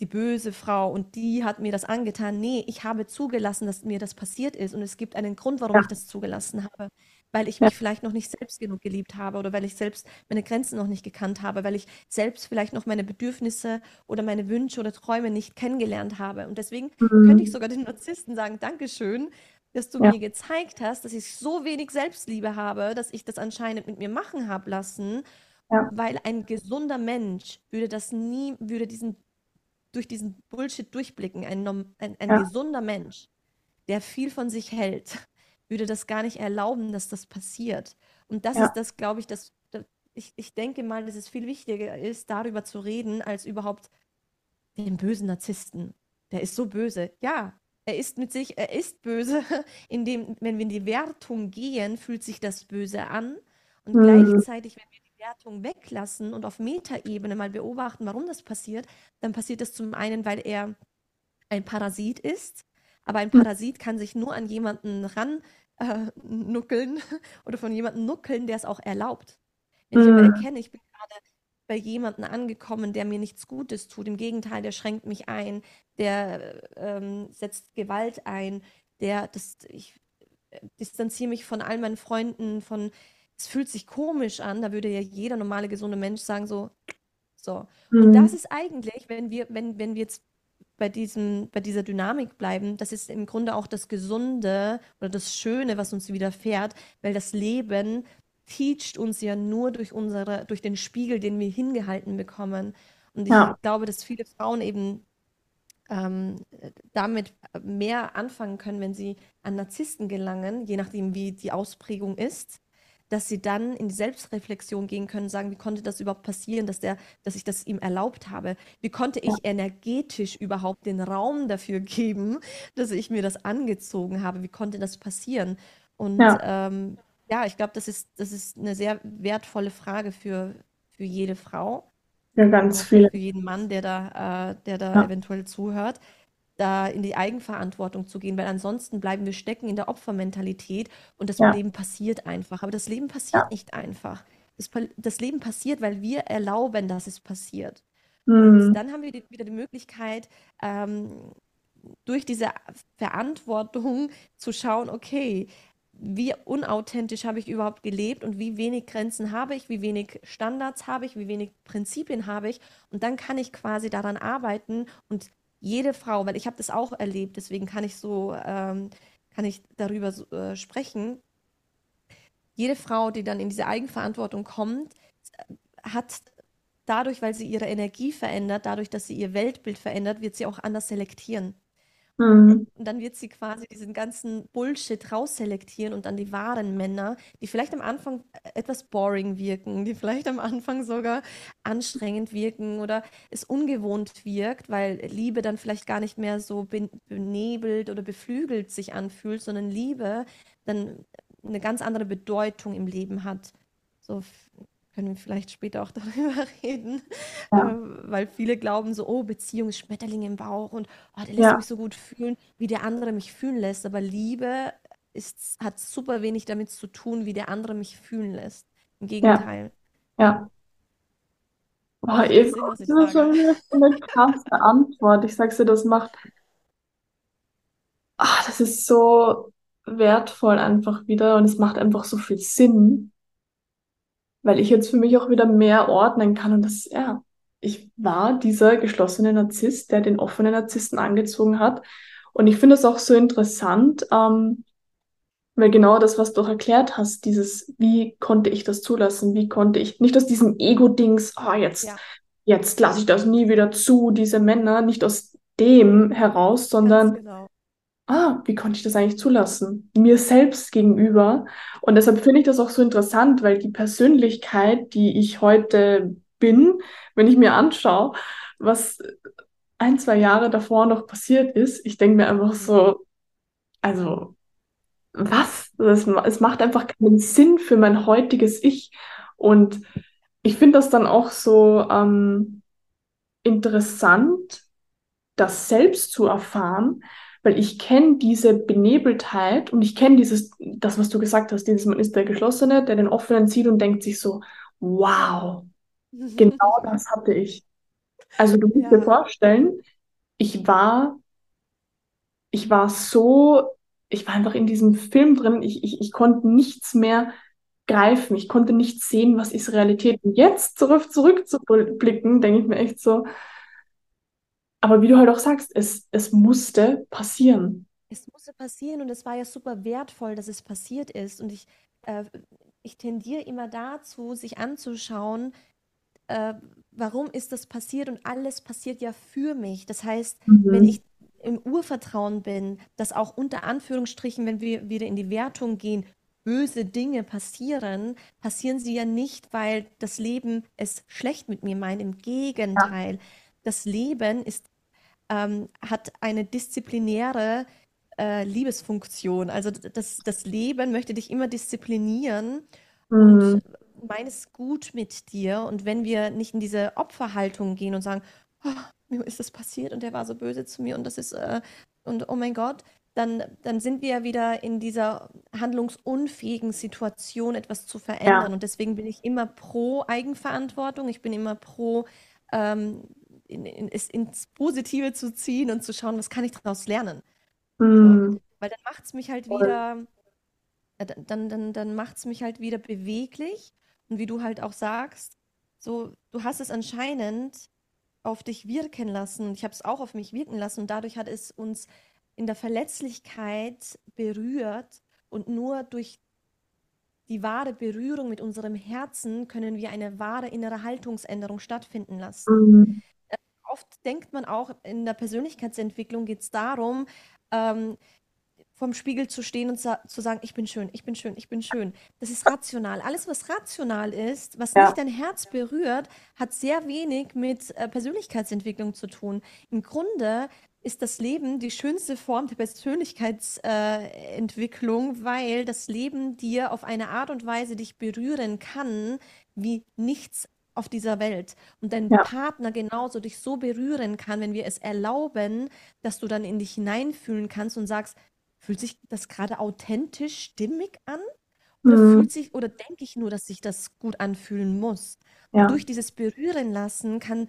die böse Frau und die hat mir das angetan. Nee, ich habe zugelassen, dass mir das passiert ist und es gibt einen Grund, warum Ja, ich das zugelassen habe. Weil ich ja, mich vielleicht noch nicht selbst genug geliebt habe oder weil ich selbst meine Grenzen noch nicht gekannt habe, weil ich selbst vielleicht noch meine Bedürfnisse oder meine Wünsche oder Träume nicht kennengelernt habe. Und deswegen könnte ich mhm. sogar den Narzissten sagen, Dankeschön, dass du Ja, mir gezeigt hast, dass ich so wenig Selbstliebe habe, dass ich das anscheinend mit mir machen habe lassen, ja, weil ein gesunder Mensch würde das nie, würde diesen durch diesen Bullshit durchblicken. Ein, ein, ein ja, gesunder Mensch, der viel von sich hält, würde das gar nicht erlauben, dass das passiert. Und das ist ja, das, glaube ich, das, das ich, ich denke mal, dass es viel wichtiger ist, darüber zu reden, als überhaupt den bösen Narzissten. Der ist so böse. Ja, er ist mit sich, er ist böse, indem, wenn wir in die Wertung gehen, fühlt sich das böse an. Und mhm. gleichzeitig, wenn wir die Wertung weglassen und auf Metaebene mal beobachten, warum das passiert, dann passiert das zum einen, weil er ein Parasit ist. Aber ein Mhm. Parasit kann sich nur an jemanden ran äh, nuckeln oder von jemandem nuckeln, der es auch erlaubt. Wenn ich aber Mhm. erkenne, ich bin gerade bei jemandem angekommen, der mir nichts Gutes tut, im Gegenteil, der schränkt mich ein, der ähm, setzt Gewalt ein, der, das, ich äh, distanziere mich von all meinen Freunden, von es fühlt sich komisch an, da würde ja jeder normale, gesunde Mensch sagen so, so. Und das Mhm. ist eigentlich, wenn wir, wenn, wenn wir jetzt bei diesem, bei dieser Dynamik bleiben, das ist im Grunde auch das Gesunde oder das Schöne, was uns widerfährt, weil das Leben teacht uns ja nur durch unsere, durch den Spiegel, den wir hingehalten bekommen. Und ich Ja, glaube, dass viele Frauen eben ähm, damit mehr anfangen können, wenn sie an Narzissten gelangen, je nachdem, wie die Ausprägung ist, dass sie dann in die Selbstreflexion gehen können, sagen, wie konnte das überhaupt passieren, dass der, dass ich das ihm erlaubt habe? Wie konnte ich energetisch überhaupt den Raum dafür geben, dass ich mir das angezogen habe? Wie konnte das passieren? Und ja, ähm, ja, ich glaube, das ist, das ist eine sehr wertvolle Frage für, für jede Frau ja, ganz viele. für jeden Mann, der da, äh, der da Ja, eventuell zuhört, da in die Eigenverantwortung zu gehen, weil ansonsten bleiben wir stecken in der Opfermentalität und das ja, Leben passiert einfach. Aber das Leben passiert ja. nicht einfach. Das, das Leben passiert, weil wir erlauben, dass es passiert. Und Mhm. dann haben wir die, wieder die Möglichkeit, ähm, durch diese Verantwortung zu schauen, okay, wie unauthentisch habe ich überhaupt gelebt und wie wenig Grenzen habe ich, wie wenig Standards habe ich, wie wenig Prinzipien habe ich. Und dann kann ich quasi daran arbeiten und jede Frau, weil ich habe das auch erlebt, deswegen kann ich so, ähm, kann ich darüber so, äh, sprechen. Jede Frau, die dann in diese Eigenverantwortung kommt, hat dadurch, weil sie ihre Energie verändert, dadurch, dass sie ihr Weltbild verändert, wird sie auch anders selektieren. Mhm. Und dann wird sie quasi diesen ganzen Bullshit rausselektieren und dann die wahren Männer, die vielleicht am Anfang etwas boring wirken, die vielleicht am Anfang sogar anstrengend wirken oder es ungewohnt wirkt, weil Liebe dann vielleicht gar nicht mehr so ben- benebelt oder beflügelt sich anfühlt, sondern Liebe dann eine ganz andere Bedeutung im Leben hat. So können wir vielleicht später auch darüber reden, Ja, weil viele glauben so, oh, Beziehung ist Schmetterling im Bauch und oh, der lässt mich ja, so gut fühlen, wie der andere mich fühlen lässt. Aber Liebe ist, hat super wenig damit zu tun, wie der andere mich fühlen lässt. Im ja, Gegenteil. ja. Boah, das Eva, das ist schon eine krasse Antwort. Ich sag's dir, das macht, ah, das ist so wertvoll einfach wieder und es macht einfach so viel Sinn. Weil ich jetzt für mich auch wieder mehr ordnen kann. Und das, ja, ich war dieser geschlossene Narzisst, der den offenen Narzissten angezogen hat. Und ich finde es auch so interessant, ähm, weil genau das, was du auch erklärt hast, dieses, wie konnte ich das zulassen? Wie konnte ich, nicht aus diesem Ego-Dings, ah, jetzt, Ja, jetzt lasse ich das nie wieder zu, diese Männer, nicht aus dem heraus, sondern. Ah, wie konnte ich das eigentlich zulassen? Mir selbst gegenüber. Und deshalb finde ich das auch so interessant, weil die Persönlichkeit, die ich heute bin, wenn ich mir anschaue, was ein, zwei Jahre davor noch passiert ist, ich denke mir einfach so, also was? Das, es macht einfach keinen Sinn für mein heutiges Ich. Und ich finde das dann auch so ähm, interessant, das selbst zu erfahren, weil ich kenne diese Benebeltheit und ich kenne dieses, das, was du gesagt hast, dieses, man ist der Geschlossene, der den Offenen sieht und denkt sich so, wow, genau das hatte ich. Also du musst dir Ja, vorstellen, ich war, ich war so, ich war einfach in diesem Film drin, ich, ich, ich konnte nichts mehr greifen, ich konnte nicht sehen, was ist Realität. Und jetzt zurück, zurückzublicken, denke ich mir echt so, aber wie du halt auch sagst, es, es musste passieren. es musste passieren und es war ja super wertvoll, dass es passiert ist. Und ich, äh, ich tendiere immer dazu, sich anzuschauen, äh, warum ist das passiert und alles passiert ja für mich. Das heißt, wenn Mhm. ich im Urvertrauen bin, dass auch unter Anführungsstrichen, wenn wir wieder in die Wertung gehen, böse Dinge passieren, passieren sie ja nicht, weil das Leben es schlecht mit mir meint. Im Ja. Gegenteil, das Leben ist, ähm, hat eine disziplinäre äh, Liebesfunktion. Also das, das Leben möchte dich immer disziplinieren und Mhm. meint es gut mit dir. Und wenn wir nicht in diese Opferhaltung gehen und sagen, oh, mir ist das passiert und der war so böse zu mir und das ist, äh, und oh mein Gott, dann, dann sind wir ja wieder in dieser handlungsunfähigen Situation, etwas zu Ja. verändern. Und deswegen bin ich immer pro Eigenverantwortung. Ich bin immer pro, ähm, in, in, ins Positive zu ziehen und zu schauen, was kann ich daraus lernen. So, Mhm. weil dann macht es mich halt Voll. wieder dann, dann, dann macht es mich halt wieder beweglich. Und wie du halt auch sagst, so, du hast es anscheinend auf dich wirken lassen. Ich habe es auch auf mich wirken lassen und dadurch hat es uns in der Verletzlichkeit berührt und nur durch die wahre Berührung mit unserem Herzen können wir eine wahre innere Haltungsänderung stattfinden lassen. Mhm. Oft denkt man auch, in der Persönlichkeitsentwicklung geht es darum, ähm, vorm Spiegel zu stehen und zu sagen, ich bin schön, ich bin schön, ich bin schön. Das ist rational. Alles, was rational ist, was ja. nicht dein Herz berührt, hat sehr wenig mit äh, Persönlichkeitsentwicklung zu tun. Im Grunde ist das Leben die schönste Form der Persönlichkeitsentwicklung, äh, weil das Leben dir auf eine Art und Weise dich berühren kann, wie nichts auf dieser Welt. Und dein ja. Partner genauso dich so berühren kann, wenn wir es erlauben, dass du dann in dich hineinfühlen kannst und sagst, fühlt sich das gerade authentisch stimmig an? Oder mhm. fühlt sich, oder denke ich nur, dass sich das gut anfühlen muss? Ja. Und durch dieses Berühren lassen kann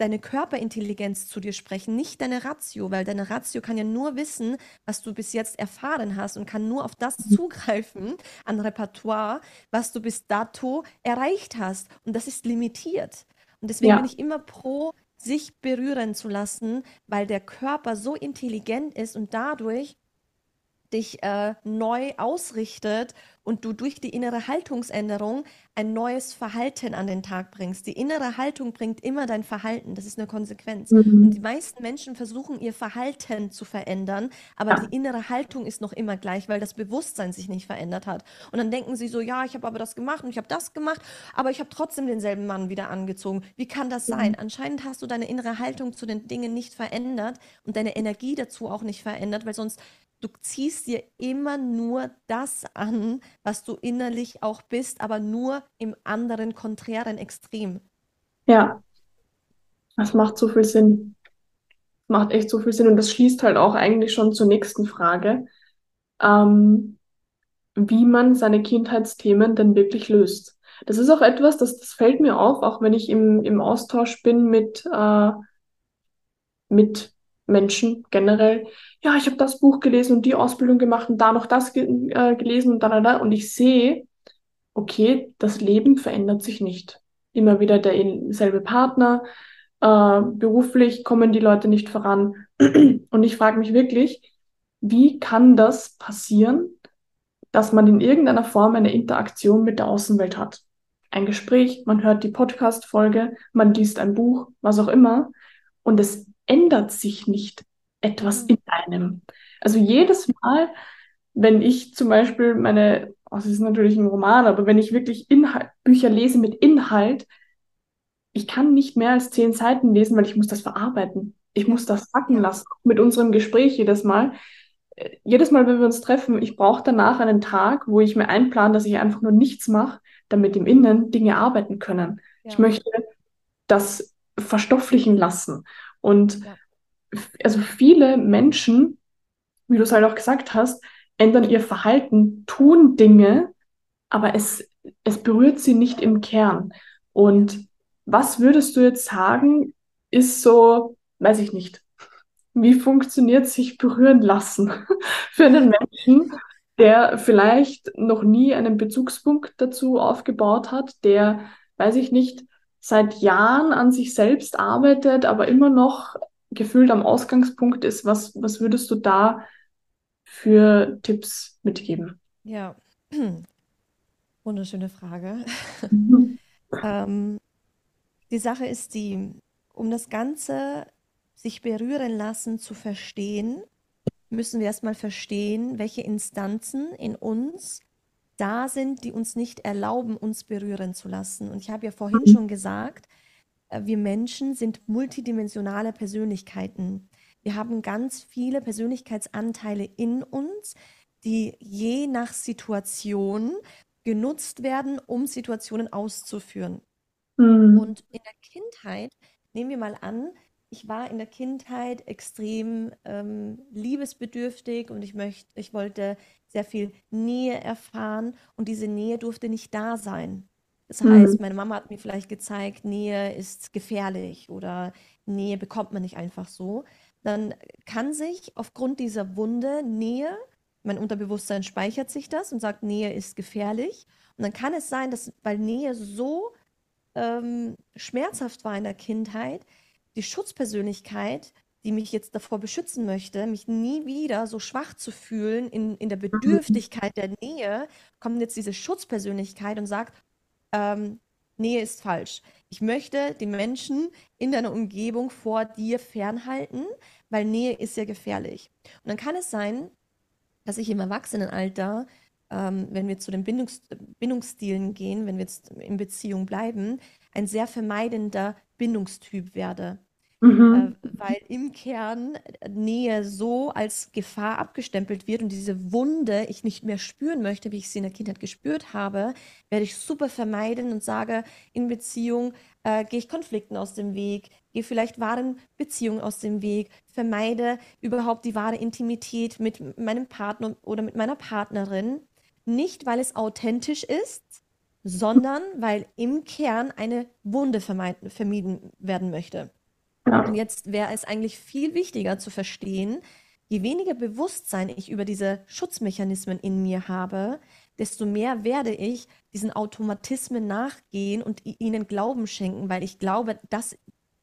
deine Körperintelligenz zu dir sprechen, nicht deine Ratio, weil deine Ratio kann ja nur wissen, was du bis jetzt erfahren hast und kann nur auf das mhm. zugreifen an Repertoire, was du bis dato erreicht hast. Und das ist limitiert. Und deswegen ja. bin ich immer pro, sich berühren zu lassen, weil der Körper so intelligent ist und dadurch dich äh, neu ausrichtet und du durch die innere Haltungsänderung ein neues Verhalten an den Tag bringst. Die innere Haltung bringt immer dein Verhalten, das ist eine Konsequenz. Mhm. Und die meisten Menschen versuchen ihr Verhalten zu verändern, aber ja. die innere Haltung ist noch immer gleich, weil das Bewusstsein sich nicht verändert hat. Und dann denken sie so, ja, ich habe aber das gemacht und ich habe das gemacht, aber ich habe trotzdem denselben Mann wieder angezogen. Wie kann das mhm. sein? Anscheinend hast du deine innere Haltung zu den Dingen nicht verändert und deine Energie dazu auch nicht verändert, weil sonst du ziehst dir immer nur das an, was du innerlich auch bist, aber nur im anderen konträren Extrem. Ja, das macht so viel Sinn. Macht echt so viel Sinn. Und das schließt halt auch eigentlich schon zur nächsten Frage, ähm, wie man seine Kindheitsthemen denn wirklich löst. Das ist auch etwas, das, das fällt mir auf, auch wenn ich im, im Austausch bin mit, äh, mit Menschen generell, ja, ich habe das Buch gelesen und die Ausbildung gemacht und da noch das ge äh, gelesen und dann da, da. Und ich sehe, okay, das Leben verändert sich nicht. Immer wieder derselbe Partner, äh, beruflich kommen die Leute nicht voran. Und ich frage mich wirklich, wie kann das passieren, dass man in irgendeiner Form eine Interaktion mit der Außenwelt hat? Ein Gespräch, man hört die Podcast-Folge, man liest ein Buch, was auch immer. Und es ändert sich nicht etwas mhm. in einem. Also jedes Mal, wenn ich zum Beispiel meine, oh, das ist natürlich ein Roman, aber wenn ich wirklich Inhalt, Bücher lese mit Inhalt, ich kann nicht mehr als zehn Seiten lesen, weil ich muss das verarbeiten. Ich muss das sacken lassen. Mit unserem Gespräch jedes Mal. Äh, jedes Mal, wenn wir uns treffen, ich brauche danach einen Tag, wo ich mir einplane, dass ich einfach nur nichts mache, damit im Innen Dinge arbeiten können. Ja. Ich möchte das verstofflichen lassen. Und ja. Also viele Menschen, wie du es halt auch gesagt hast, ändern ihr Verhalten, tun Dinge, aber es, es berührt sie nicht im Kern. Und was würdest du jetzt sagen, ist so, weiß ich nicht, wie funktioniert sich berühren lassen für einen Menschen, der vielleicht noch nie einen Bezugspunkt dazu aufgebaut hat, der, weiß ich nicht, seit Jahren an sich selbst arbeitet, aber immer noch gefühlt am Ausgangspunkt ist, was, was würdest du da für Tipps mitgeben? Ja, wunderschöne Frage. Mhm. ähm, die Sache ist die, um das Ganze sich berühren lassen zu verstehen, müssen wir erstmal verstehen, welche Instanzen in uns da sind, die uns nicht erlauben, uns berühren zu lassen. Und ich habe ja vorhin mhm. schon gesagt, wir Menschen sind multidimensionale Persönlichkeiten. Wir haben ganz viele Persönlichkeitsanteile in uns, die je nach Situation genutzt werden, um Situationen auszuführen. Mhm. Und in der Kindheit, nehmen wir mal an, ich war in der Kindheit extrem ähm, liebesbedürftig und ich möchte, ich wollte sehr viel Nähe erfahren und diese Nähe durfte nicht da sein. Das mhm. heißt, meine Mama hat mir vielleicht gezeigt, Nähe ist gefährlich oder Nähe bekommt man nicht einfach so. Dann kann sich aufgrund dieser Wunde Nähe mein Unterbewusstsein speichert sich das und sagt, Nähe ist gefährlich. Und dann kann es sein, dass, weil Nähe so ähm, schmerzhaft war in der Kindheit, die Schutzpersönlichkeit, die mich jetzt davor beschützen möchte, mich nie wieder so schwach zu fühlen in, in der mhm. Bedürftigkeit der Nähe, kommt jetzt diese Schutzpersönlichkeit und sagt, ähm, Nähe ist falsch. Ich möchte die Menschen in deiner Umgebung vor dir fernhalten, weil Nähe ist ja gefährlich. Und dann kann es sein, dass ich im Erwachsenenalter, ähm, wenn wir zu den Bindungs Bindungsstilen gehen, wenn wir jetzt in Beziehung bleiben, ein sehr vermeidender Bindungstyp werde. Mhm. Äh, weil im Kern Nähe so als Gefahr abgestempelt wird und diese Wunde ich nicht mehr spüren möchte, wie ich sie in der Kindheit gespürt habe, werde ich super vermeiden und sage, in Beziehung äh, gehe ich Konflikten aus dem Weg, gehe vielleicht wahren Beziehungen aus dem Weg, vermeide überhaupt die wahre Intimität mit meinem Partner oder mit meiner Partnerin, nicht weil es authentisch ist, sondern weil im Kern eine Wunde vermieden werden möchte. Ja. Und jetzt wäre es eigentlich viel wichtiger zu verstehen, je weniger Bewusstsein ich über diese Schutzmechanismen in mir habe, desto mehr werde ich diesen Automatismen nachgehen und ihnen Glauben schenken, weil ich glaube, dass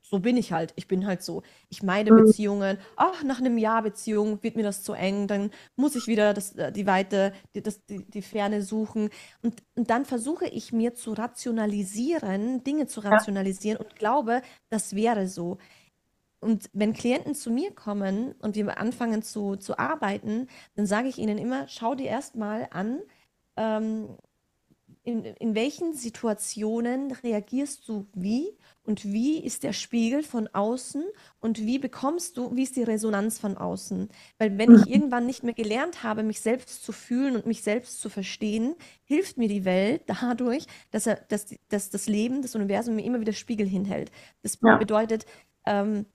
so bin ich halt. Ich bin halt so. Ich meide mhm. Beziehungen. Ach, nach einem Jahr Beziehung wird mir das zu eng. Dann muss ich wieder das, äh, die Weite, die, das, die, die Ferne suchen. Und, und dann versuche ich mir zu rationalisieren, Dinge zu rationalisieren und glaube, das wäre so. Und wenn Klienten zu mir kommen und wir anfangen zu, zu arbeiten, dann sage ich ihnen immer, schau dir erst mal an, ähm, in, in welchen Situationen reagierst du wie und wie ist der Spiegel von außen und wie bekommst du, wie ist die Resonanz von außen? Weil wenn ich mhm. irgendwann nicht mehr gelernt habe, mich selbst zu fühlen und mich selbst zu verstehen, hilft mir die Welt dadurch, dass, er, dass, dass das Leben, das Universum mir immer wieder Spiegel hinhält. Das ja. bedeutet, ähm,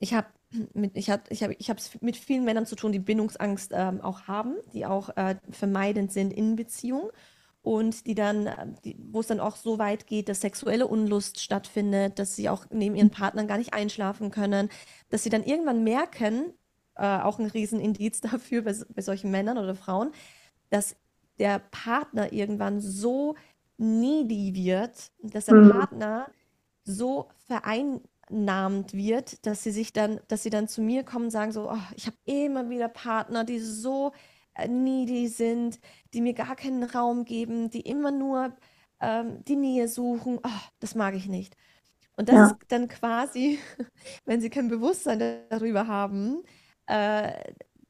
ich habe mit, ich habe ich hab, ich es mit vielen Männern zu tun, die Bindungsangst ähm, auch haben, die auch äh, vermeidend sind in Beziehungen und die dann, wo es dann auch so weit geht, dass sexuelle Unlust stattfindet, dass sie auch neben ihren Partnern gar nicht einschlafen können, dass sie dann irgendwann merken, äh, auch ein Riesenindiz dafür bei, bei solchen Männern oder Frauen, dass der Partner irgendwann so needy wird, dass der mhm. Partner so verein vereinnahmt wird, dass sie sich dann, dass sie dann zu mir kommen und sagen so, oh, ich habe immer wieder Partner, die so äh, needy sind, die mir gar keinen Raum geben, die immer nur ähm, die Nähe suchen. Oh, das mag ich nicht. Und das ja. ist dann quasi, wenn sie kein Bewusstsein darüber haben, äh,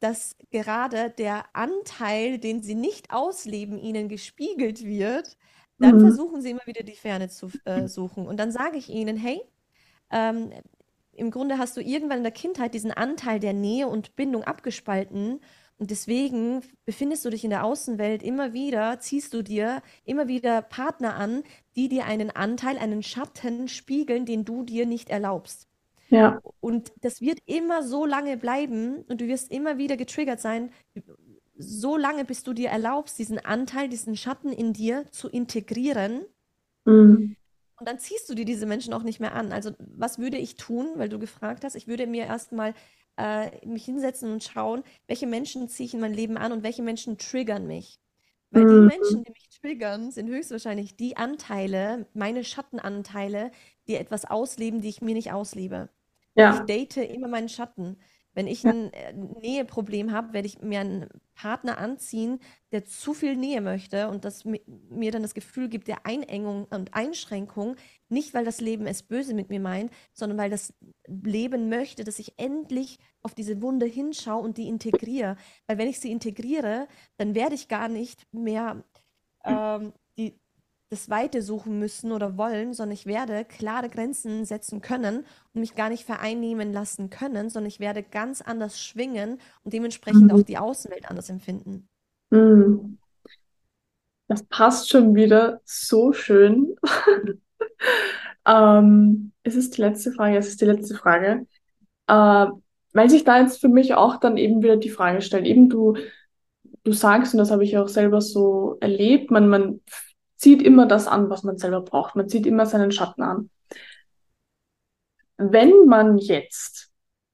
dass gerade der Anteil, den sie nicht ausleben, ihnen gespiegelt wird, dann mhm. versuchen sie immer wieder die Ferne zu äh, suchen. Und dann sage ich ihnen, hey, ähm, im Grunde hast du irgendwann in der Kindheit diesen Anteil der Nähe und Bindung abgespalten. Und deswegen befindest du dich in der Außenwelt immer wieder, ziehst du dir immer wieder Partner an, die dir einen Anteil, einen Schatten spiegeln, den du dir nicht erlaubst. Ja. Und das wird immer so lange bleiben und du wirst immer wieder getriggert sein, so lange, bis du dir erlaubst, diesen Anteil, diesen Schatten in dir zu integrieren. Mhm. Und dann ziehst du dir diese Menschen auch nicht mehr an. Also was würde ich tun, weil du gefragt hast? Ich würde mir erstmal äh, mich hinsetzen und schauen, welche Menschen ziehe ich in mein Leben an und welche Menschen triggern mich. Weil die mhm. Menschen, die mich triggern, sind höchstwahrscheinlich die Anteile, meine Schattenanteile, die etwas ausleben, die ich mir nicht auslebe. Ja. Ich date immer meinen Schatten. Wenn ich ein äh, Näheproblem habe, werde ich mir einen Partner anziehen, der zu viel Nähe möchte und das mir dann das Gefühl gibt der Einengung und Einschränkung, nicht weil das Leben es böse mit mir meint, sondern weil das Leben möchte, dass ich endlich auf diese Wunde hinschaue und die integriere. Weil wenn ich sie integriere, dann werde ich gar nicht mehr ähm, die, das Weite suchen müssen oder wollen, sondern ich werde klare Grenzen setzen können und mich gar nicht vereinnehmen lassen können, sondern ich werde ganz anders schwingen und dementsprechend mhm. auch die Außenwelt anders empfinden. Mhm. Das passt schon wieder so schön. ähm, es ist die letzte Frage, es ist die letzte Frage. Äh, weil sich da jetzt für mich auch dann eben wieder die Frage stellt, eben du, du sagst, und das habe ich auch selber so erlebt, man, man zieht immer das an, was man selber braucht. Man zieht immer seinen Schatten an. Wenn man jetzt,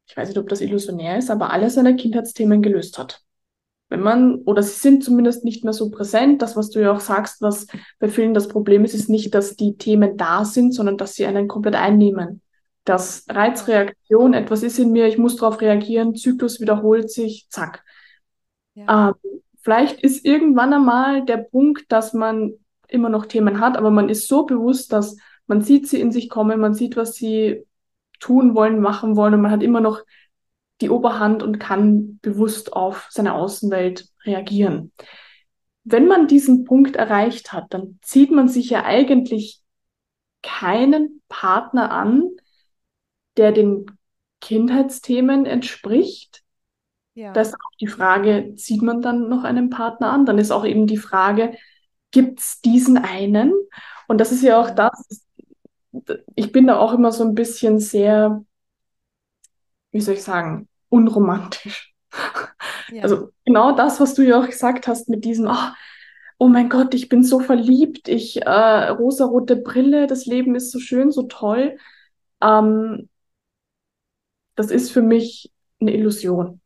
ich weiß nicht, ob das illusionär ist, aber alle seine Kindheitsthemen gelöst hat, wenn man, oder sie sind zumindest nicht mehr so präsent. Das, was du ja auch sagst, was bei vielen das Problem ist, ist nicht, dass die Themen da sind, sondern dass sie einen komplett einnehmen. Dass Reizreaktion, etwas ist in mir, ich muss darauf reagieren, Zyklus wiederholt sich, zack. Ja. Ähm, vielleicht ist irgendwann einmal der Punkt, dass man immer noch Themen hat, aber man ist so bewusst, dass man sieht sie in sich kommen, man sieht, was sie tun wollen, machen wollen und man hat immer noch die Oberhand und kann bewusst auf seine Außenwelt reagieren. Wenn man diesen Punkt erreicht hat, dann zieht man sich ja eigentlich keinen Partner an, der den Kindheitsthemen entspricht. Ja. Da ist auch die Frage, zieht man dann noch einen Partner an? Dann ist auch eben die Frage, gibt es diesen einen? Und das ist ja auch das, ich bin da auch immer so ein bisschen sehr, wie soll ich sagen, unromantisch. Ja. Also genau das, was du ja auch gesagt hast mit diesem, oh, oh mein Gott, ich bin so verliebt, ich, äh, rosarote Brille, das Leben ist so schön, so toll. Ähm, das ist für mich eine Illusion.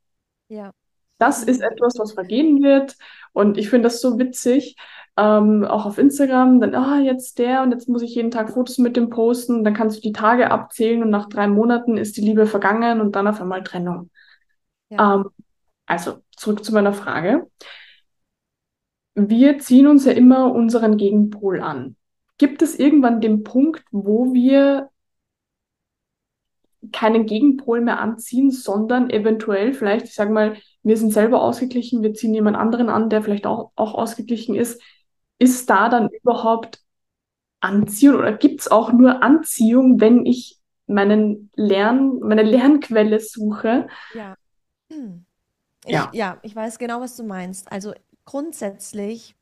Ja. Das ist etwas, was vergehen wird. Und ich finde das so witzig, ähm, auch auf Instagram, dann, ah, jetzt der und jetzt muss ich jeden Tag Fotos mit dem posten. Dann kannst du die Tage abzählen und nach drei Monaten ist die Liebe vergangen und dann auf einmal Trennung. Ja. Ähm, also zurück zu meiner Frage. Wir ziehen uns ja immer unseren Gegenpol an. Gibt es irgendwann den Punkt, wo wir keinen Gegenpol mehr anziehen, sondern eventuell vielleicht, ich sage mal, wir sind selber ausgeglichen, wir ziehen jemand anderen an, der vielleicht auch, auch ausgeglichen ist. Ist da dann überhaupt Anziehung oder gibt es auch nur Anziehung, wenn ich meinen Lern, meine Lernquelle suche? Ja. Hm. Ich, ja. ja, ich weiß genau, was du meinst. Also grundsätzlich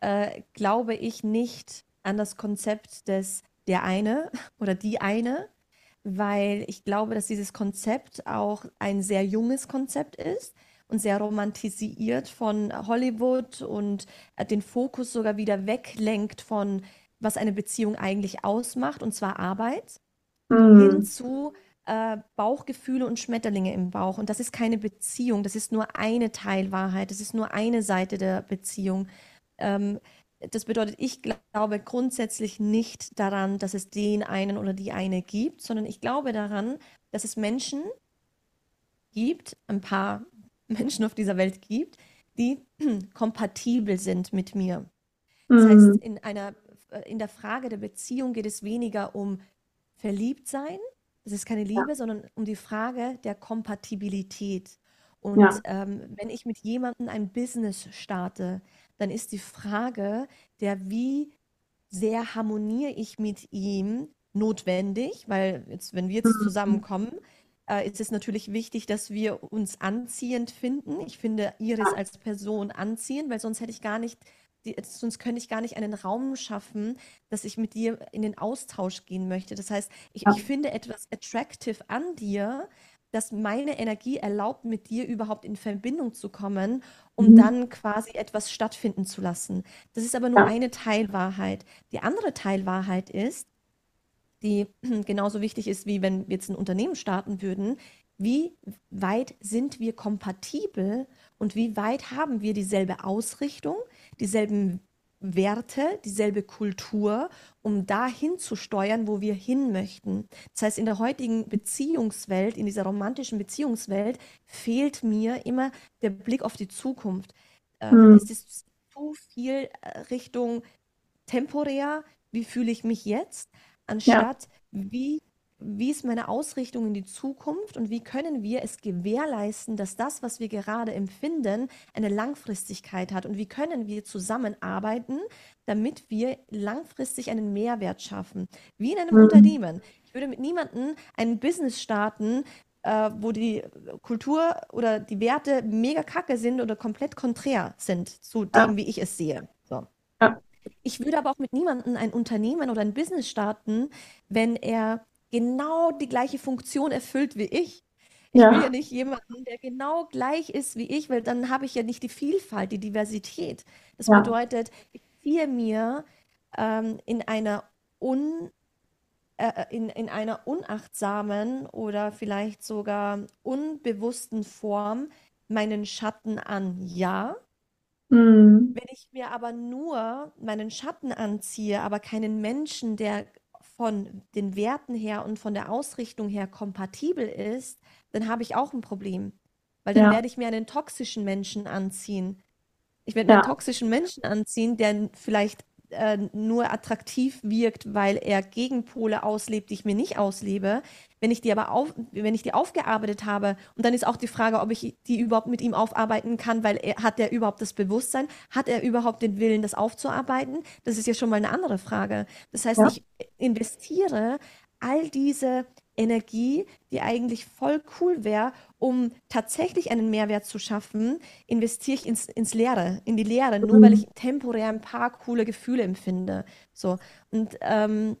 äh, glaube ich nicht an das Konzept des der eine oder die eine, weil ich glaube, dass dieses Konzept auch ein sehr junges Konzept ist und sehr romantisiert von Hollywood und äh, den Fokus sogar wieder weglenkt von, was eine Beziehung eigentlich ausmacht, und zwar Arbeit, mhm. hin zu äh, Bauchgefühle und Schmetterlinge im Bauch. Und das ist keine Beziehung, das ist nur eine Teilwahrheit, das ist nur eine Seite der Beziehung. Ähm, das bedeutet, ich glaube grundsätzlich nicht daran, dass es den einen oder die eine gibt, sondern ich glaube daran, dass es Menschen gibt, ein paar Menschen auf dieser Welt gibt, die kompatibel sind mit mir. Das mhm. heißt, in einer äh, in der Frage der Beziehung geht es weniger um Verliebtsein, das ist keine Liebe, ja. sondern um die Frage der Kompatibilität. Und ja. ähm, wenn ich mit jemandem ein Business starte, dann ist die Frage der, wie sehr harmoniere ich mit ihm, notwendig, weil jetzt, wenn wir jetzt mhm. zusammenkommen, äh, ist es natürlich wichtig, dass wir uns anziehend finden. Ich finde Iris als Person anziehend, weil sonst hätte ich gar nicht, die, sonst könnte ich gar nicht einen Raum schaffen, dass ich mit dir in den Austausch gehen möchte. Das heißt, ich, ich finde etwas attractive an dir, das meine Energie erlaubt, mit dir überhaupt in Verbindung zu kommen, um mhm. dann quasi etwas stattfinden zu lassen. Das ist aber nur ja. eine Teilwahrheit. Die andere Teilwahrheit ist, die genauso wichtig ist, wie wenn wir jetzt ein Unternehmen starten würden, wie weit sind wir kompatibel und wie weit haben wir dieselbe Ausrichtung, dieselben Werte, dieselbe Kultur, um dahin zu steuern, wo wir hin möchten. Das heißt, in der heutigen Beziehungswelt, in dieser romantischen Beziehungswelt, fehlt mir immer der Blick auf die Zukunft. Ähm, Es ist zu viel äh, Richtung temporär, wie fühle ich mich jetzt, anstatt ja. wie wie ist meine Ausrichtung in die Zukunft und wie können wir es gewährleisten, dass das, was wir gerade empfinden, eine Langfristigkeit hat und wie können wir zusammenarbeiten, damit wir langfristig einen Mehrwert schaffen, wie in einem mhm. Unternehmen. Ich würde mit niemandem ein Business starten, äh, wo die Kultur oder die Werte mega kacke sind oder komplett konträr sind zu dem, ja. wie ich es sehe. So. Ja. Ich würde aber auch mit niemandem ein Unternehmen oder ein Business starten, wenn er genau die gleiche Funktion erfüllt wie ich. Ich will ja nicht jemanden, der genau gleich ist wie ich, weil dann habe ich ja nicht die Vielfalt, die Diversität. Das Ja. bedeutet, ich ziehe mir ähm, in einer un, äh, äh, in, in einer unachtsamen oder vielleicht sogar unbewussten Form meinen Schatten an? Ja. Mhm. Wenn ich mir aber nur meinen Schatten anziehe, aber keinen Menschen, der von den Werten her und von der Ausrichtung her kompatibel ist, dann habe ich auch ein Problem. Weil dann Ja, werde ich mir einen toxischen Menschen anziehen. Ich werde mir einen ja, toxischen Menschen anziehen, der vielleicht äh, nur attraktiv wirkt, weil er Gegenpole auslebt, die ich mir nicht auslebe. Wenn ich die aber auf, wenn ich die aufgearbeitet habe, und dann ist auch die Frage, ob ich die überhaupt mit ihm aufarbeiten kann, weil er, hat er überhaupt das Bewusstsein, hat er überhaupt den Willen, das aufzuarbeiten? Das ist ja schon mal eine andere Frage. Das heißt, ja, ich investiere all diese Energie, die eigentlich voll cool wäre, um tatsächlich einen Mehrwert zu schaffen, investiere ich ins, ins Leere, in die Leere, nur weil mhm. ich temporär ein paar coole Gefühle empfinde. So. Und ähm,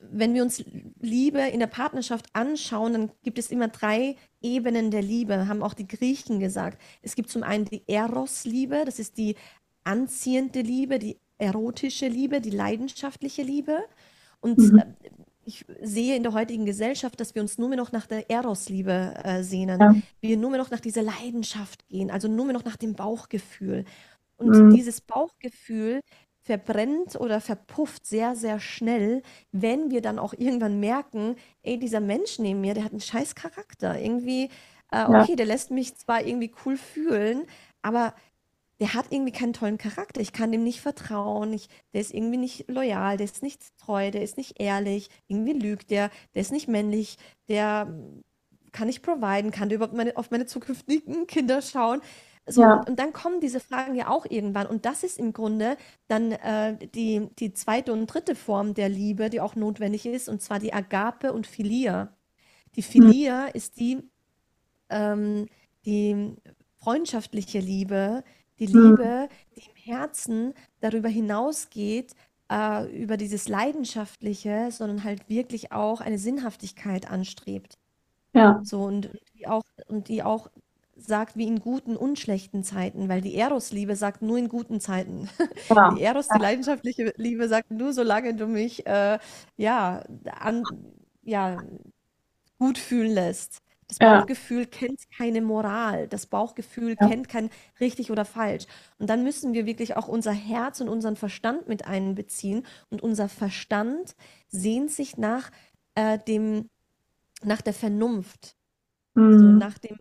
wenn wir uns Liebe in der Partnerschaft anschauen, dann gibt es immer drei Ebenen der Liebe, haben auch die Griechen gesagt. Es gibt zum einen die Eros-Liebe, das ist die anziehende Liebe, die erotische Liebe, die leidenschaftliche Liebe. Und Mhm. Ich sehe in der heutigen Gesellschaft, dass wir uns nur mehr noch nach der Eros-Liebe äh, sehnen. Ja, Wir nur mehr noch nach dieser Leidenschaft gehen, also nur mehr noch nach dem Bauchgefühl. Und mhm. dieses Bauchgefühl verbrennt oder verpufft sehr, sehr schnell, wenn wir dann auch irgendwann merken, ey, dieser Mensch neben mir, der hat einen scheiß Charakter. Irgendwie, äh, Ja, okay, der lässt mich zwar irgendwie cool fühlen, aber der hat irgendwie keinen tollen Charakter. Ich kann dem nicht vertrauen. Ich, der ist irgendwie nicht loyal, der ist nicht treu, der ist nicht ehrlich. Irgendwie lügt der, der ist nicht männlich, der mm, kann nicht providen, kann der überhaupt meine, auf meine zukünftigen Kinder schauen. So, ja, und, und dann kommen diese Fragen ja auch irgendwann. Und das ist im Grunde dann äh, die, die zweite und dritte Form der Liebe, die auch notwendig ist, und zwar die Agape und Philia. Die mhm. Philia ist die, ähm, die freundschaftliche Liebe, die Mhm. Liebe, die im Herzen darüber hinausgeht, äh, über dieses Leidenschaftliche, sondern halt wirklich auch eine Sinnhaftigkeit anstrebt. Ja, So und die auch, und die auch sagt, wie in guten und schlechten Zeiten, weil die Eros-Liebe sagt nur in guten Zeiten. Die ja, Eros, die leidenschaftliche Liebe, sagt nur, solange du mich äh, ja, an, ja, gut fühlen lässt. Das ja, Bauchgefühl kennt keine Moral. Das Bauchgefühl ja, kennt kein richtig oder falsch. Und dann müssen wir wirklich auch unser Herz und unseren Verstand mit einbeziehen. Und unser Verstand sehnt sich nach äh, dem, nach der Vernunft. So mhm. nach dem,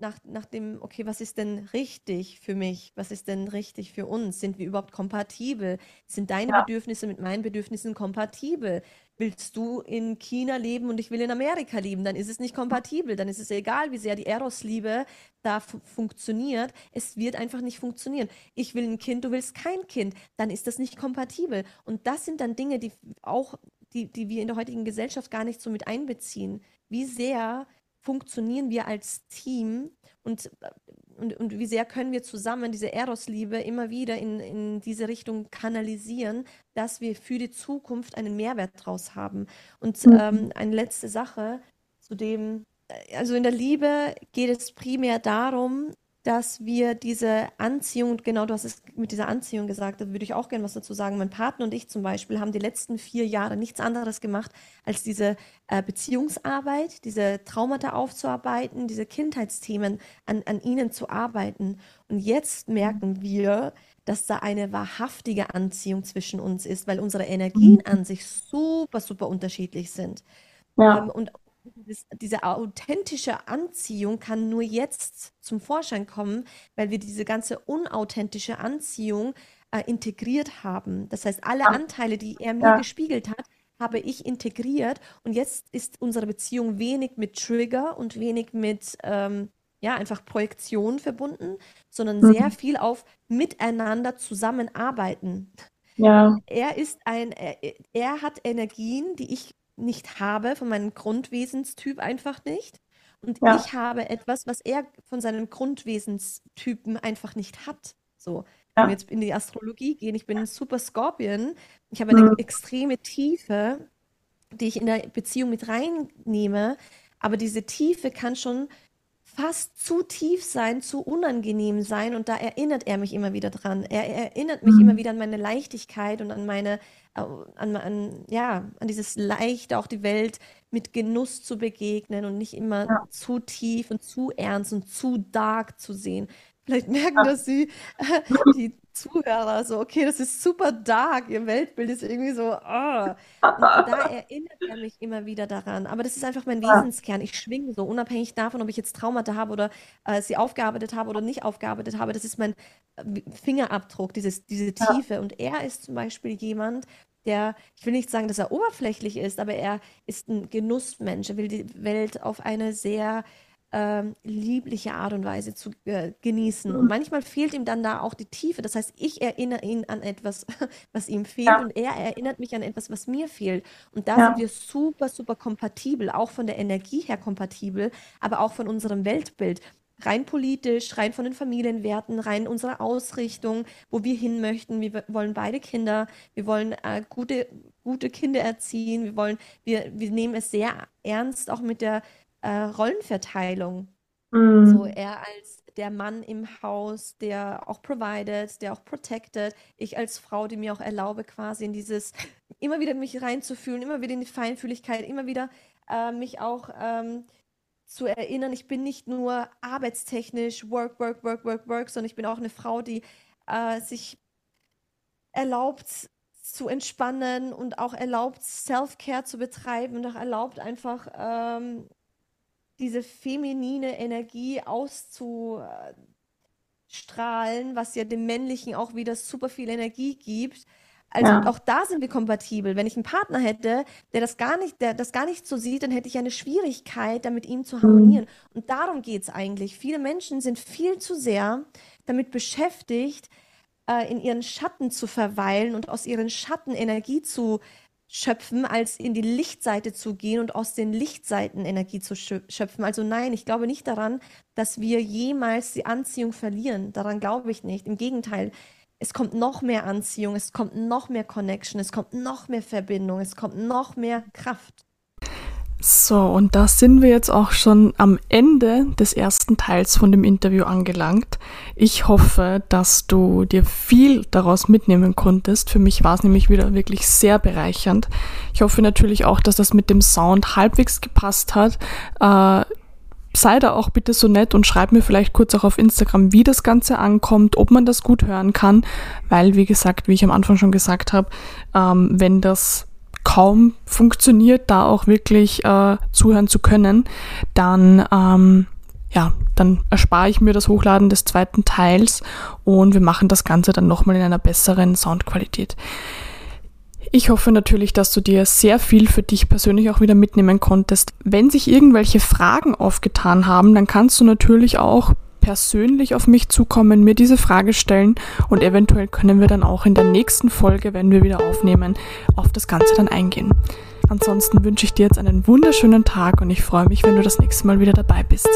nach, nach dem, okay, was ist denn richtig für mich? Was ist denn richtig für uns? Sind wir überhaupt kompatibel? Sind deine Ja, Bedürfnisse mit meinen Bedürfnissen kompatibel? Willst du in China leben und ich will in Amerika leben? Dann ist es nicht kompatibel. Dann ist es egal, wie sehr die Eros-Liebe da fu funktioniert. Es wird einfach nicht funktionieren. Ich will ein Kind, du willst kein Kind. Dann ist das nicht kompatibel. Und das sind dann Dinge, die auch, die, die wir in der heutigen Gesellschaft gar nicht so mit einbeziehen. Wie sehr funktionieren wir als Team und, und, und wie sehr können wir zusammen diese Eros-Liebe immer wieder in, in diese Richtung kanalisieren, dass wir für die Zukunft einen Mehrwert draus haben. Und mhm. ähm, eine letzte Sache zu dem, äh, also in der Liebe geht es primär darum, dass wir diese Anziehung, genau du hast es mit dieser Anziehung gesagt, da würde ich auch gerne was dazu sagen. Mein Partner und ich zum Beispiel haben die letzten vier Jahre nichts anderes gemacht, als diese äh, Beziehungsarbeit, diese Traumata aufzuarbeiten, diese Kindheitsthemen an, an ihnen zu arbeiten. Und jetzt merken wir, dass da eine wahrhaftige Anziehung zwischen uns ist, weil unsere Energien Mhm. an sich super, super unterschiedlich sind. Ja, Ähm, und dieses, diese authentische Anziehung kann nur jetzt zum Vorschein kommen, weil wir diese ganze unauthentische Anziehung äh, integriert haben. Das heißt, alle Anteile, die er mir ja, gespiegelt hat, habe ich integriert. Und jetzt ist unsere Beziehung wenig mit Trigger und wenig mit, ähm, ja, einfach Projektion verbunden, sondern sehr mhm. viel auf miteinander zusammenarbeiten. Ja, Er ist ein, er, er hat Energien, die ich nicht habe, von meinem Grundwesenstyp einfach nicht. Und ja, ich habe etwas, was er von seinen Grundwesenstypen einfach nicht hat. So, wenn wir jetzt in die Astrologie gehen, ich bin ein Super Scorpion, ich habe eine mhm. extreme Tiefe, die ich in der Beziehung mit reinnehme, aber diese Tiefe kann schon fast zu tief sein, zu unangenehm sein. Und da erinnert er mich immer wieder dran. Er, er erinnert mich mhm. immer wieder an meine Leichtigkeit und an meine, äh, an, an, ja, an dieses Leichte, auch die Welt mit Genuss zu begegnen und nicht immer ja. zu tief und zu ernst und zu dark zu sehen. Vielleicht merken das die, die Zuhörer so, okay, das ist super dark, ihr Weltbild ist irgendwie so, oh. Und da erinnert er mich immer wieder daran. Aber das ist einfach mein Wesenskern. Ich schwinge so, unabhängig davon, ob ich jetzt Traumata habe oder äh, sie aufgearbeitet habe oder nicht aufgearbeitet habe. Das ist mein äh, Fingerabdruck, dieses, diese Tiefe. Und er ist zum Beispiel jemand, der, ich will nicht sagen, dass er oberflächlich ist, aber er ist ein Genussmensch. Er will die Welt auf eine sehr ähm, liebliche Art und Weise zu äh, genießen. Und mhm. manchmal fehlt ihm dann da auch die Tiefe. Das heißt, ich erinnere ihn an etwas, was ihm fehlt ja. und er erinnert mich an etwas, was mir fehlt. Und da ja. sind wir super, super kompatibel, auch von der Energie her kompatibel, aber auch von unserem Weltbild. Rein politisch, rein von den Familienwerten, rein unserer Ausrichtung, wo wir hin möchten. Wir wollen beide Kinder, wir wollen äh, gute, gute Kinder erziehen, wir wollen, wir, wir nehmen es sehr ernst, auch mit der äh, Rollenverteilung. Mhm. So er als der Mann im Haus, der auch provided, der auch protected. Ich als Frau, die mir auch erlaube, quasi in dieses, immer wieder mich reinzufühlen, immer wieder in die Feinfühligkeit, immer wieder äh, mich auch ähm, zu erinnern, ich bin nicht nur arbeitstechnisch work, work, work, work, work, sondern ich bin auch eine Frau, die äh, sich erlaubt zu entspannen und auch erlaubt, Self-Care zu betreiben und auch erlaubt, einfach ähm, diese feminine Energie auszustrahlen, was ja dem Männlichen auch wieder super viel Energie gibt. Also ja. auch da sind wir kompatibel. Wenn ich einen Partner hätte, der das gar nicht, der das gar nicht so sieht, dann hätte ich eine Schwierigkeit, da mit ihm zu harmonieren. Mhm. Und darum geht es eigentlich. Viele Menschen sind viel zu sehr damit beschäftigt, äh, in ihren Schatten zu verweilen und aus ihren Schatten Energie zu schöpfen, als in die Lichtseite zu gehen und aus den Lichtseiten Energie zu schöpfen. Also nein, ich glaube nicht daran, dass wir jemals die Anziehung verlieren. Daran glaube ich nicht. Im Gegenteil, es kommt noch mehr Anziehung, es kommt noch mehr Connection, es kommt noch mehr Verbindung, es kommt noch mehr Kraft. So, und da sind wir jetzt auch schon am Ende des ersten Teils von dem Interview angelangt. Ich hoffe, dass du dir viel daraus mitnehmen konntest. Für mich war es nämlich wieder wirklich sehr bereichernd. Ich hoffe natürlich auch, dass das mit dem Sound halbwegs gepasst hat. Äh, sei da auch bitte so nett und schreib mir vielleicht kurz auch auf Instagram, wie das Ganze ankommt, ob man das gut hören kann, weil, wie gesagt, wie ich am Anfang schon gesagt habe, ähm, wenn das kaum funktioniert, da auch wirklich äh, zuhören zu können, dann ähm, ja, dann erspare ich mir das Hochladen des zweiten Teils und wir machen das Ganze dann nochmal in einer besseren Soundqualität. Ich hoffe natürlich, dass du dir sehr viel für dich persönlich auch wieder mitnehmen konntest. Wenn sich irgendwelche Fragen aufgetan haben, dann kannst du natürlich auch persönlich auf mich zukommen, mir diese Frage stellen und eventuell können wir dann auch in der nächsten Folge, wenn wir wieder aufnehmen, auf das Ganze dann eingehen. Ansonsten wünsche ich dir jetzt einen wunderschönen Tag und ich freue mich, wenn du das nächste Mal wieder dabei bist.